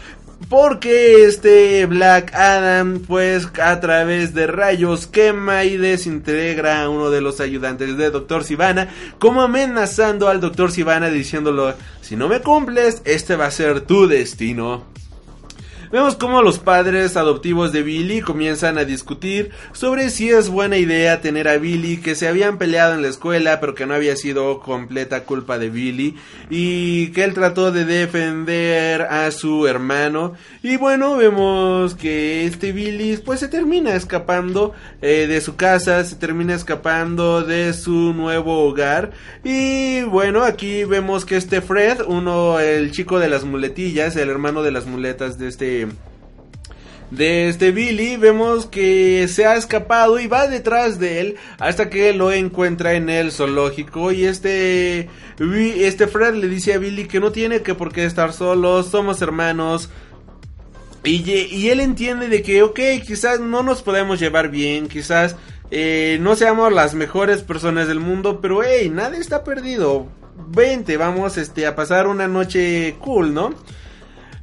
porque este Black Adam pues a través de rayos quema y desintegra a uno de los ayudantes de Doctor Sivana como amenazando al Doctor Sivana diciéndolo si no me cumples este va a ser tu destino. Vemos cómo los padres adoptivos de Billy comienzan a discutir sobre si es buena idea tener a Billy que se habían peleado en la escuela pero que no había sido completa culpa de Billy y que él trató de defender a su hermano. Y bueno vemos que este Billy pues se termina escapando eh, de su casa se termina escapando de su nuevo hogar. Y bueno aquí vemos que este Fred uno el chico de las muletillas el hermano de las muletas de este de este Billy vemos que se ha escapado y va detrás de él hasta que lo encuentra en el zoológico y este este Fred le dice a Billy que no tiene que por qué estar solo, somos hermanos. Y, y él entiende de que, ok, quizás no nos podemos llevar bien, quizás eh, no seamos las mejores personas del mundo, pero hey, nada está perdido. Vente, vamos este, a pasar una noche cool, ¿no?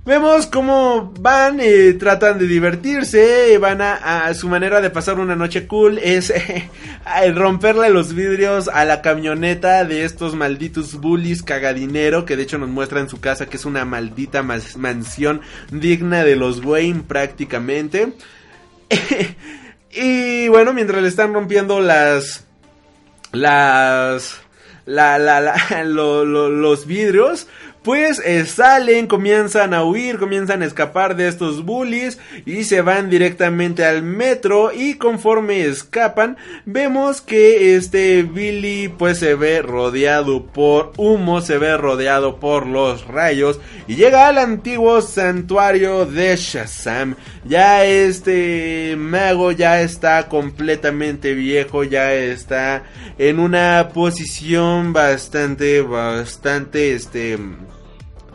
Vemos cómo van, eh, tratan de divertirse, van a, su manera de pasar una noche cool es romperle los vidrios a la camioneta de estos malditos bullies cagadinero que de hecho nos muestra en su casa que es una maldita mansión digna de los Wayne prácticamente. y bueno, mientras le están rompiendo las... las... La, la, la, los vidrios, pues eh, salen, comienzan a huir, comienzan a escapar de estos bullies y se van directamente al metro y conforme escapan vemos que este Billy pues se ve rodeado por humo, se ve rodeado por los rayos y llega al antiguo santuario de Shazam. Ya este mago ya está completamente viejo, ya está en una posición bastante, bastante este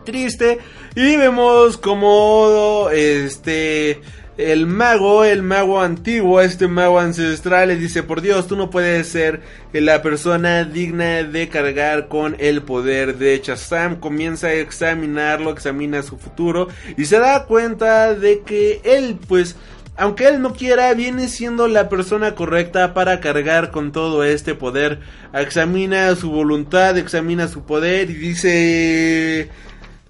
triste. Y vemos como este el mago, el mago antiguo, este mago ancestral le dice, por Dios, tú no puedes ser la persona digna de cargar con el poder de Shazam. Comienza a examinarlo, examina su futuro y se da cuenta de que él, pues, aunque él no quiera, viene siendo la persona correcta para cargar con todo este poder. Examina su voluntad, examina su poder y dice...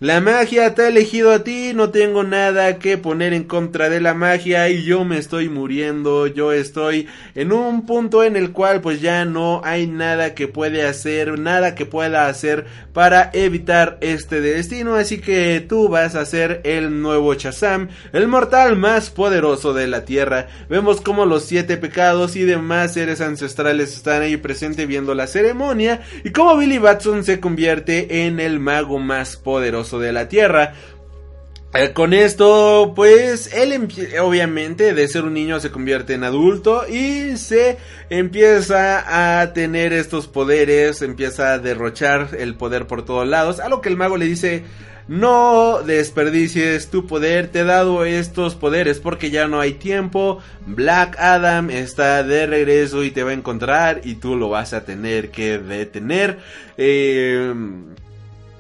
La magia te ha elegido a ti, no tengo nada que poner en contra de la magia y yo me estoy muriendo, yo estoy en un punto en el cual pues ya no hay nada que puede hacer, nada que pueda hacer para evitar este destino, así que tú vas a ser el nuevo Shazam, el mortal más poderoso de la tierra. Vemos como los siete pecados y demás seres ancestrales están ahí presentes viendo la ceremonia y como Billy Batson se convierte en el mago más poderoso de la Tierra. Eh, con esto, pues, él obviamente de ser un niño se convierte en adulto y se empieza a tener estos poderes, empieza a derrochar el poder por todos lados, a lo que el mago le dice, no desperdicies tu poder, te he dado estos poderes porque ya no hay tiempo, Black Adam está de regreso y te va a encontrar y tú lo vas a tener que detener. Eh,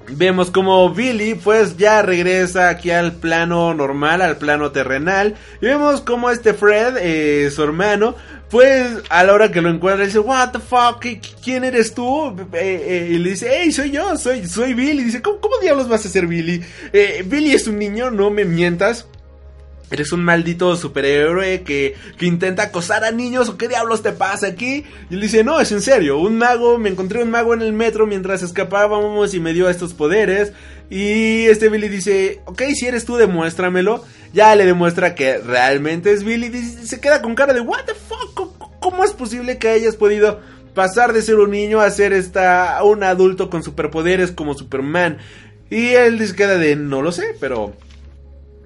Vemos como Billy pues ya regresa aquí al plano normal, al plano terrenal. Y vemos como este Fred, eh, su hermano, pues a la hora que lo encuentra dice, what the fuck, ¿quién eres tú? Eh, eh, y le dice, hey, soy yo, soy, soy Billy. Y dice, ¿cómo, ¿cómo, diablos vas a ser Billy? Billy es un niño, no me mientas. Eres un maldito superhéroe que, que intenta acosar a niños o qué diablos te pasa aquí. Y él dice, no, es en serio, un mago, me encontré un mago en el metro mientras escapábamos y me dio estos poderes. Y este Billy dice, ok, si eres tú, demuéstramelo. Ya le demuestra que realmente es Billy. Y se queda con cara de, what the fuck, ¿cómo es posible que hayas podido pasar de ser un niño a ser esta, un adulto con superpoderes como Superman? Y él se queda de, no lo sé, pero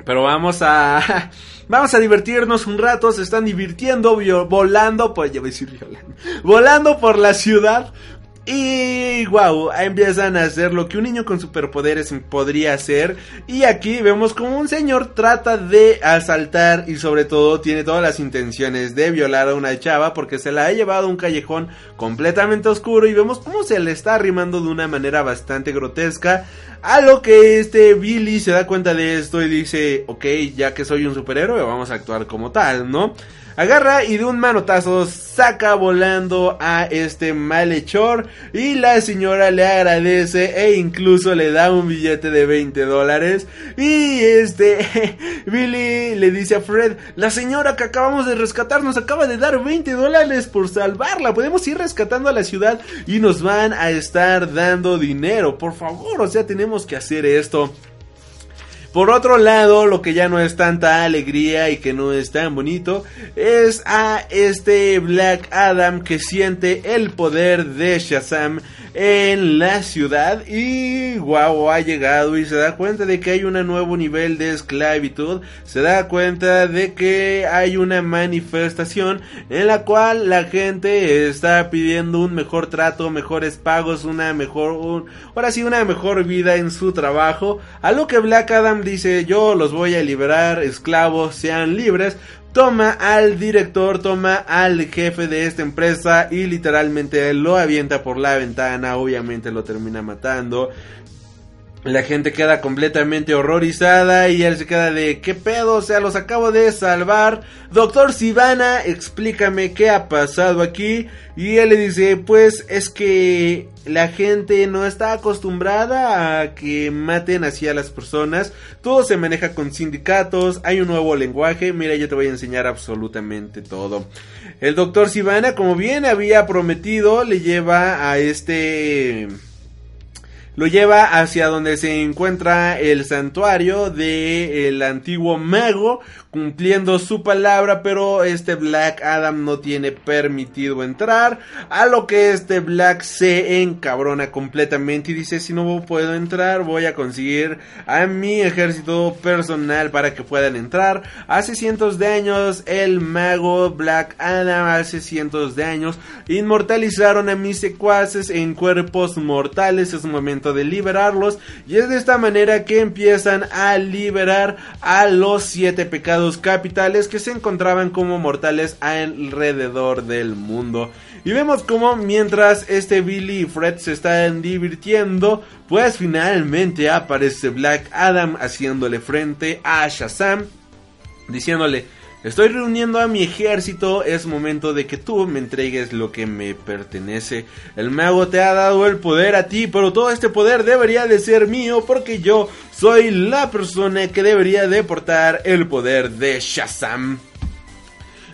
pero vamos a. Vamos a divertirnos un rato. Se están divirtiendo volando. Pues ya voy a decir volando. Volando por la ciudad. Y wow, empiezan a hacer lo que un niño con superpoderes podría hacer. Y aquí vemos como un señor trata de asaltar y sobre todo tiene todas las intenciones de violar a una chava porque se la ha llevado a un callejón completamente oscuro y vemos cómo se le está arrimando de una manera bastante grotesca. A lo que este Billy se da cuenta de esto y dice, ok, ya que soy un superhéroe, vamos a actuar como tal, ¿no? Agarra y de un manotazo saca volando a este malhechor y la señora le agradece e incluso le da un billete de 20 dólares. Y este Billy le dice a Fred, la señora que acabamos de rescatar nos acaba de dar 20 dólares por salvarla, podemos ir rescatando a la ciudad y nos van a estar dando dinero, por favor, o sea, tenemos que hacer esto. Por otro lado, lo que ya no es tanta alegría y que no es tan bonito es a este Black Adam que siente el poder de Shazam en la ciudad y wow, ha llegado y se da cuenta de que hay un nuevo nivel de esclavitud, se da cuenta de que hay una manifestación en la cual la gente está pidiendo un mejor trato, mejores pagos, una mejor, ahora sí, una mejor vida en su trabajo, a lo que Black Adam dice yo los voy a liberar, esclavos sean libres, toma al director, toma al jefe de esta empresa y literalmente lo avienta por la ventana, obviamente lo termina matando. La gente queda completamente horrorizada y él se queda de ¿qué pedo? O sea, los acabo de salvar. Doctor Sivana, explícame qué ha pasado aquí. Y él le dice, pues es que la gente no está acostumbrada a que maten así a las personas. Todo se maneja con sindicatos, hay un nuevo lenguaje. Mira, yo te voy a enseñar absolutamente todo. El doctor Sivana, como bien había prometido, le lleva a este lo lleva hacia donde se encuentra el santuario del antiguo mago cumpliendo su palabra, pero este Black Adam no tiene permitido entrar, a lo que este Black se encabrona completamente y dice si no puedo entrar voy a conseguir a mi ejército personal para que puedan entrar. Hace cientos de años el mago Black Adam, hace cientos de años inmortalizaron a mis secuaces en cuerpos mortales, es momento de liberarlos y es de esta manera que empiezan a liberar a los siete pecados capitales que se encontraban como mortales alrededor del mundo. Y vemos como mientras este Billy y Fred se están divirtiendo, pues finalmente aparece Black Adam haciéndole frente a Shazam, diciéndole, Estoy reuniendo a mi ejército, es momento de que tú me entregues lo que me pertenece. El mago te ha dado el poder a ti, pero todo este poder debería de ser mío porque yo soy la persona que debería de portar el poder de Shazam.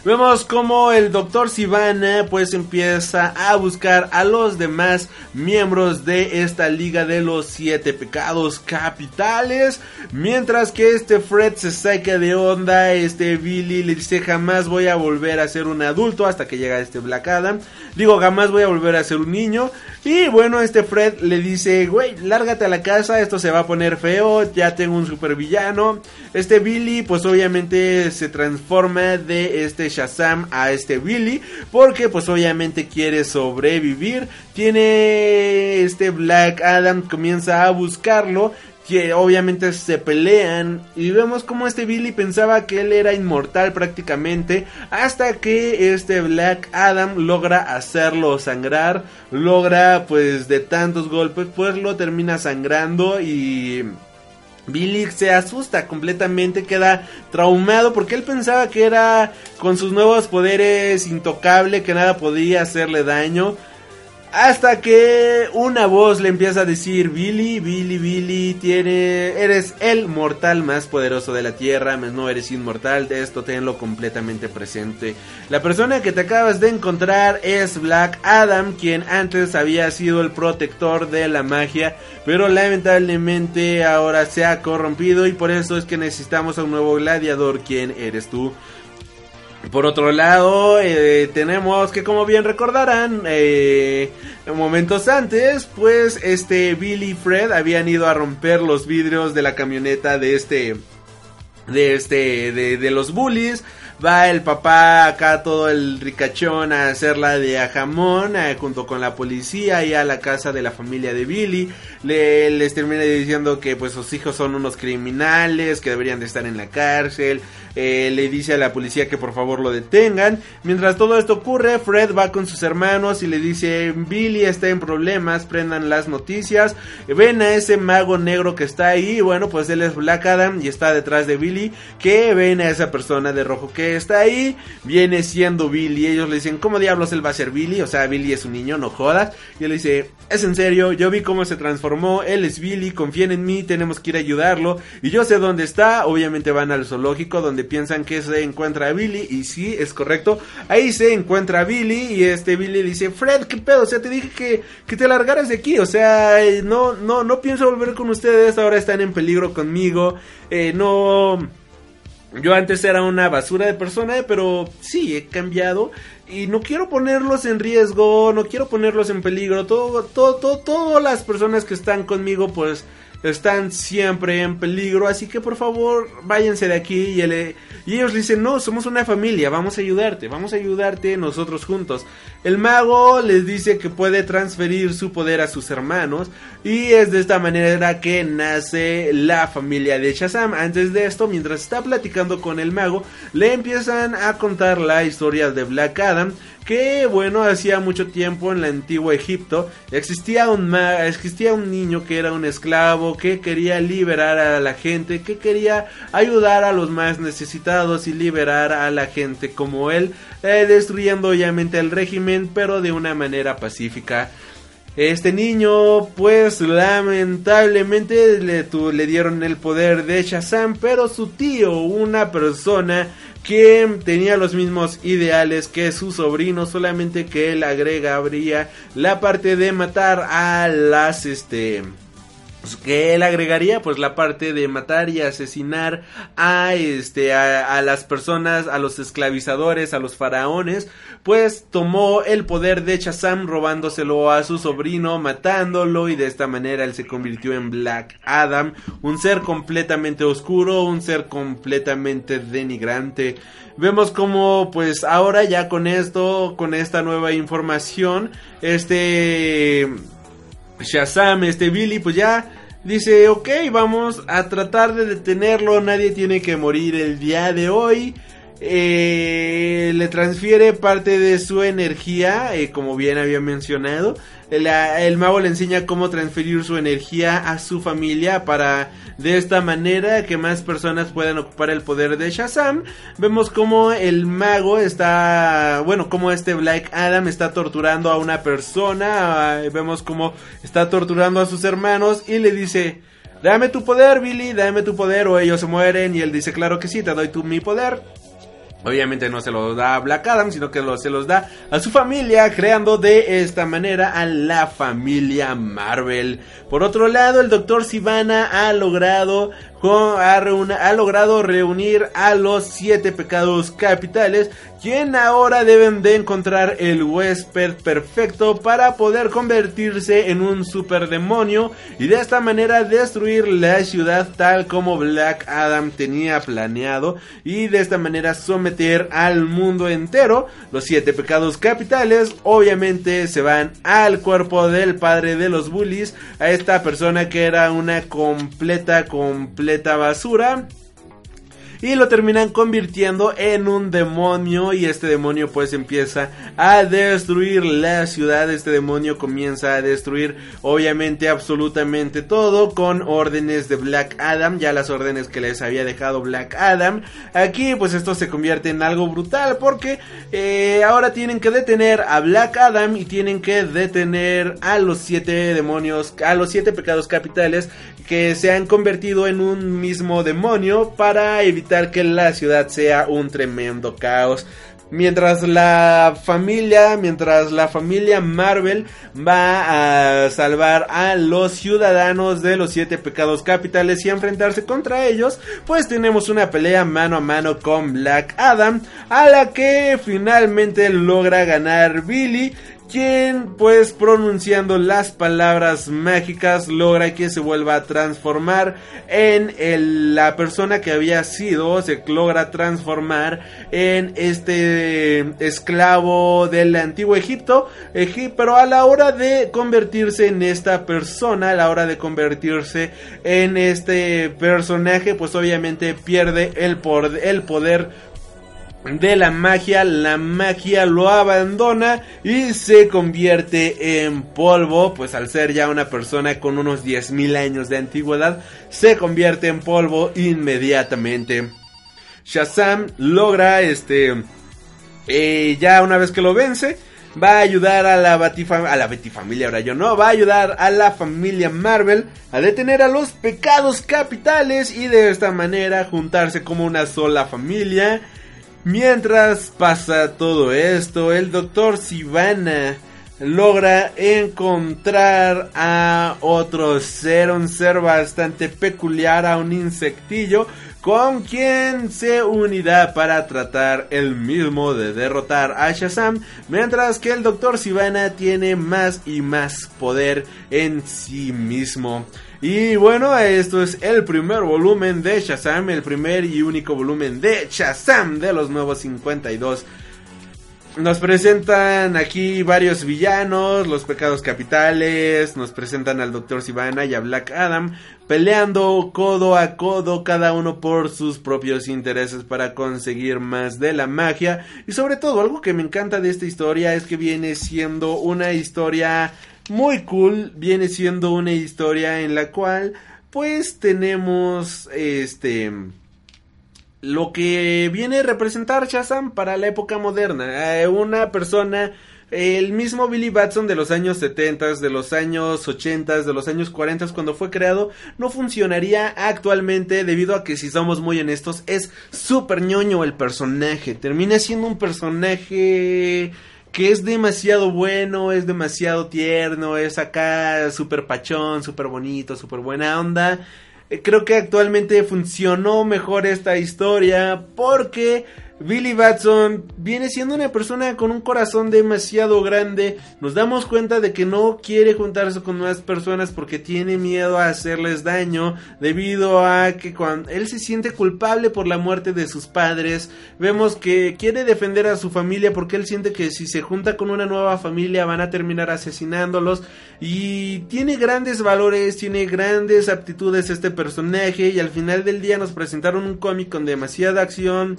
Vemos como el doctor Sivana pues empieza a buscar a los demás miembros de esta liga de los siete pecados capitales. Mientras que este Fred se saca de onda, este Billy le dice jamás voy a volver a ser un adulto hasta que llega este Black Adam. Digo jamás voy a volver a ser un niño. Y bueno, este Fred le dice, güey, lárgate a la casa, esto se va a poner feo, ya tengo un supervillano. Este Billy pues obviamente se transforma de este Shazam a este Billy porque pues obviamente quiere sobrevivir. Tiene este Black Adam comienza a buscarlo que obviamente se pelean y vemos como este Billy pensaba que él era inmortal prácticamente hasta que este Black Adam logra hacerlo sangrar, logra pues de tantos golpes pues lo termina sangrando y Billy se asusta completamente, queda traumado porque él pensaba que era con sus nuevos poderes intocable, que nada podía hacerle daño. Hasta que una voz le empieza a decir, Billy, Billy, Billy, tiene, eres el mortal más poderoso de la Tierra, no eres inmortal, de esto tenlo completamente presente. La persona que te acabas de encontrar es Black Adam, quien antes había sido el protector de la magia, pero lamentablemente ahora se ha corrompido y por eso es que necesitamos a un nuevo gladiador, quien eres tú. Por otro lado, eh, tenemos que como bien recordarán, eh, momentos antes, pues este Billy y Fred habían ido a romper los vidrios de la camioneta de este, de este, de, los bullies va el papá acá todo el ricachón a hacerla de a jamón eh, junto con la policía y a la casa de la familia de Billy. Le, les termina diciendo que pues sus hijos son unos criminales, que deberían de estar en la cárcel. Eh, le dice a la policía que por favor lo detengan. Mientras todo esto ocurre, Fred va con sus hermanos y le dice, Billy está en problemas, prendan las noticias. Ven a ese mago negro que está ahí. Bueno, pues él es Black Adam y está detrás de Billy. Que ven a esa persona de rojo que está ahí. Viene siendo Billy. Ellos le dicen, ¿cómo diablos él va a ser Billy? O sea, Billy es un niño, no jodas. Y él dice, es en serio, yo vi cómo se transformó. Él es Billy, confíen en mí, tenemos que ir a ayudarlo. Y yo sé dónde está. Obviamente van al zoológico donde piensan que se encuentra Billy. Y sí, es correcto. Ahí se encuentra Billy. Y este Billy dice, Fred, ¿qué pedo? O sea, te dije que, que te largaras de aquí. O sea, eh, no, no, no pienso volver con ustedes. Ahora están en peligro conmigo. Eh, no... Yo antes era una basura de persona, pero sí, he cambiado y no quiero ponerlos en riesgo, no quiero ponerlos en peligro. Todo, todo, todo, todas las personas que están conmigo, pues están siempre en peligro, así que por favor váyanse de aquí y, y ellos dicen, no, somos una familia, vamos a ayudarte, vamos a ayudarte nosotros juntos. El mago les dice que puede transferir su poder a sus hermanos y es de esta manera que nace la familia de Shazam. Antes de esto, mientras está platicando con el mago, le empiezan a contar la historia de Black Adam que bueno, hacía mucho tiempo en el antiguo Egipto existía un, existía un niño que era un esclavo, que quería liberar a la gente, que quería ayudar a los más necesitados y liberar a la gente como él, eh, destruyendo obviamente el régimen, pero de una manera pacífica. Este niño, pues lamentablemente le, le, dieron el poder de Shazam, pero su tío, una persona que tenía los mismos ideales que su sobrino, solamente que él agregaría la parte de matar a las este que él agregaría pues la parte de matar y asesinar a este a, las personas a los esclavizadores a los faraones pues tomó el poder de Shazam robándoselo a su sobrino matándolo y de esta manera él se convirtió en Black Adam un ser completamente oscuro un ser completamente denigrante. Vemos como pues ahora ya con esto con esta nueva información este Shazam, este Billy, pues ya dice, ok, vamos a tratar de detenerlo, nadie tiene que morir el día de hoy. Eh, le transfiere parte de su energía, eh, como bien había mencionado. el mago le enseña cómo transferir su energía a su familia para de esta manera que más personas puedan ocupar el poder de Shazam. Vemos como el mago está, bueno, como este Black Adam está torturando a una persona. Vemos como está torturando a sus hermanos y le dice... Dame tu poder, Billy, dame tu poder o ellos se mueren. Y él dice, claro que sí, te doy tu mi poder. Obviamente no se lo da a Black Adam, sino que se los da a su familia, creando de esta manera a la familia Marvel. Por otro lado, el Dr. Sivana ha logrado ha, logrado reunir a los siete pecados capitales, quien ahora deben de encontrar el huésped perfecto para poder convertirse en un superdemonio y de esta manera destruir la ciudad tal como Black Adam tenía planeado y de esta manera someter al mundo entero. Los siete pecados capitales obviamente se van al cuerpo del padre de los bullies, a esta persona que era una completa, completa basura y lo terminan convirtiendo en un demonio y este demonio pues empieza a destruir la ciudad, este demonio comienza a destruir obviamente absolutamente todo con órdenes de Black Adam, ya las órdenes que les había dejado Black Adam, aquí pues esto se convierte en algo brutal porque eh, ahora tienen que detener a Black Adam y tienen que detener a los siete demonios, a los siete pecados capitales que se han convertido en un mismo demonio para evitar que la ciudad sea un tremendo caos. Mientras la familia, mientras la familia Marvel va a salvar a los ciudadanos de los siete pecados capitales y enfrentarse contra ellos, pues tenemos una pelea mano a mano con Black Adam, a la que finalmente logra ganar Billy quien pues pronunciando las palabras mágicas logra que se vuelva a transformar en la persona que había sido, se logra transformar en este esclavo del antiguo Egipto, pero a la hora de convertirse en esta persona, a la hora de convertirse en este personaje, pues obviamente pierde el, el poder de la magia, la magia lo abandona y se convierte en polvo, pues al ser ya una persona con unos 10.000 años de antigüedad, se convierte en polvo inmediatamente. Shazam logra este eh, ya una vez que lo vence, va a ayudar a la Batifamilia, a la Batifamilia ahora yo no, va a ayudar a la familia Marvel a detener a los pecados capitales y de esta manera juntarse como una sola familia Mientras pasa todo esto, el doctor Sivana logra encontrar a otro ser, un ser bastante peculiar, a un insectillo, con quien se unirá para tratar el mismo de derrotar a Shazam, mientras que el Doctor Sivana tiene más y más poder en sí mismo. Y bueno, esto es el primer volumen de Shazam, el primer y único volumen de Shazam de los nuevos 52. Nos presentan aquí varios villanos, los pecados capitales, nos presentan al Dr. Sivana y a Black Adam peleando codo a codo cada uno por sus propios intereses para conseguir más de la magia y sobre todo algo que me encanta de esta historia es que viene siendo una historia muy cool. Viene siendo una historia en la cual pues tenemos este lo que viene a representar Shazam para la época moderna. Eh, una persona, el mismo Billy Batson de los años 70, de los años 80, de los años 40 cuando fue creado, no funcionaría actualmente debido a que si somos muy honestos es súper ñoño el personaje. Termina siendo un personaje que es demasiado bueno, es demasiado tierno, es acá súper pachón, súper bonito, súper buena onda. Eh, creo que actualmente funcionó mejor esta historia porque Billy Batson viene siendo una persona con un corazón demasiado grande. Nos damos cuenta de que no quiere juntarse con más personas porque tiene miedo a hacerles daño debido a que cuando él se siente culpable por la muerte de sus padres. Vemos que quiere defender a su familia porque él siente que si se junta con una nueva familia van a terminar asesinándolos. Y tiene grandes valores, tiene grandes aptitudes este personaje y al final del día nos presentaron un cómic con demasiada acción,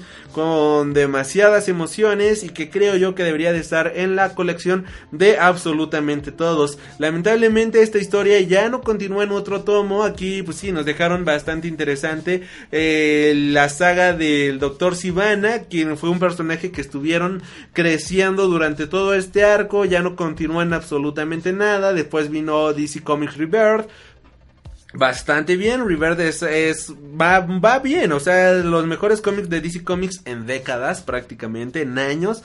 demasiadas emociones y que creo yo que debería de estar en la colección de absolutamente todos. Lamentablemente esta historia ya no continúa en otro tomo, aquí pues sí nos dejaron bastante interesante eh, la saga del Doctor Sivana, quien fue un personaje que estuvieron creciendo durante todo este arco, ya no continúa en absolutamente nada, después vino DC Comics Rebirth, bastante bien. Riverde es, va, va bien, o sea, los mejores cómics de DC Comics en décadas, prácticamente, en años.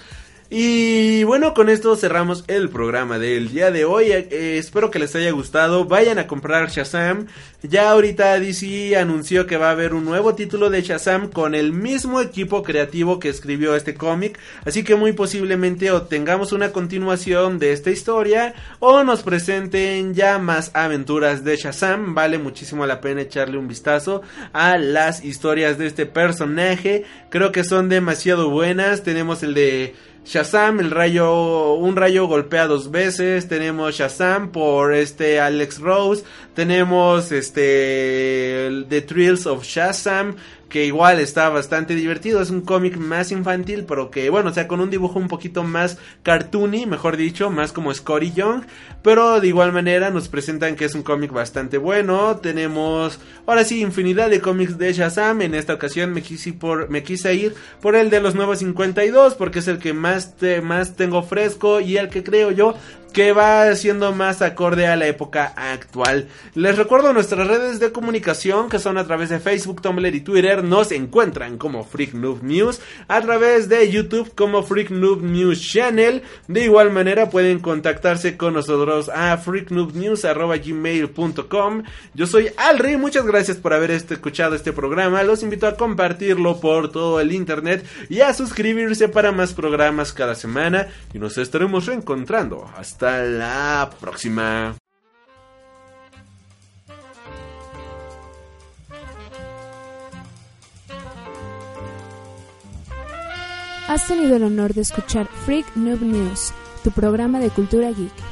Y bueno, con esto cerramos el programa del día de hoy. Eh, espero que les haya gustado. Vayan a comprar Shazam. Ya ahorita DC anunció que va a haber un nuevo título de Shazam con el mismo equipo creativo que escribió este cómic. Así que muy posiblemente obtengamos una continuación de esta historia o nos presenten ya más aventuras de Shazam. Vale muchísimo la pena echarle un vistazo a las historias de este personaje. Creo que son demasiado buenas. Tenemos el de Shazam, el rayo, un rayo golpea dos veces. Tenemos Shazam por este Alex Rose. Tenemos este The Thrills of Shazam que igual está bastante divertido. Es un cómic más infantil, pero que, bueno, o sea, con un dibujo un poquito más cartoony, mejor dicho, más como Scotty Young. Pero de igual manera nos presentan que es un cómic bastante bueno. Tenemos, ahora sí, infinidad de cómics de Shazam. En esta ocasión me quise, por, me quise ir por el de los nuevos 52, porque es el que más, más tengo fresco y el que creo yo que va siendo más acorde a la época actual. Les recuerdo nuestras redes de comunicación que son a través de Facebook, Tumblr y Twitter. Nos encuentran como Freak Noob News, a través de YouTube como Freak Noob News Channel. De igual manera pueden contactarse con nosotros a freaknoobnews.gmail.com. Yo soy Alri, muchas gracias por haber este, escuchado este programa. Los invito a compartirlo por todo el internet y a suscribirse para más programas cada semana. Y nos estaremos reencontrando. Hasta la próxima. Has tenido el honor de escuchar Freak Noob News, tu programa de cultura geek.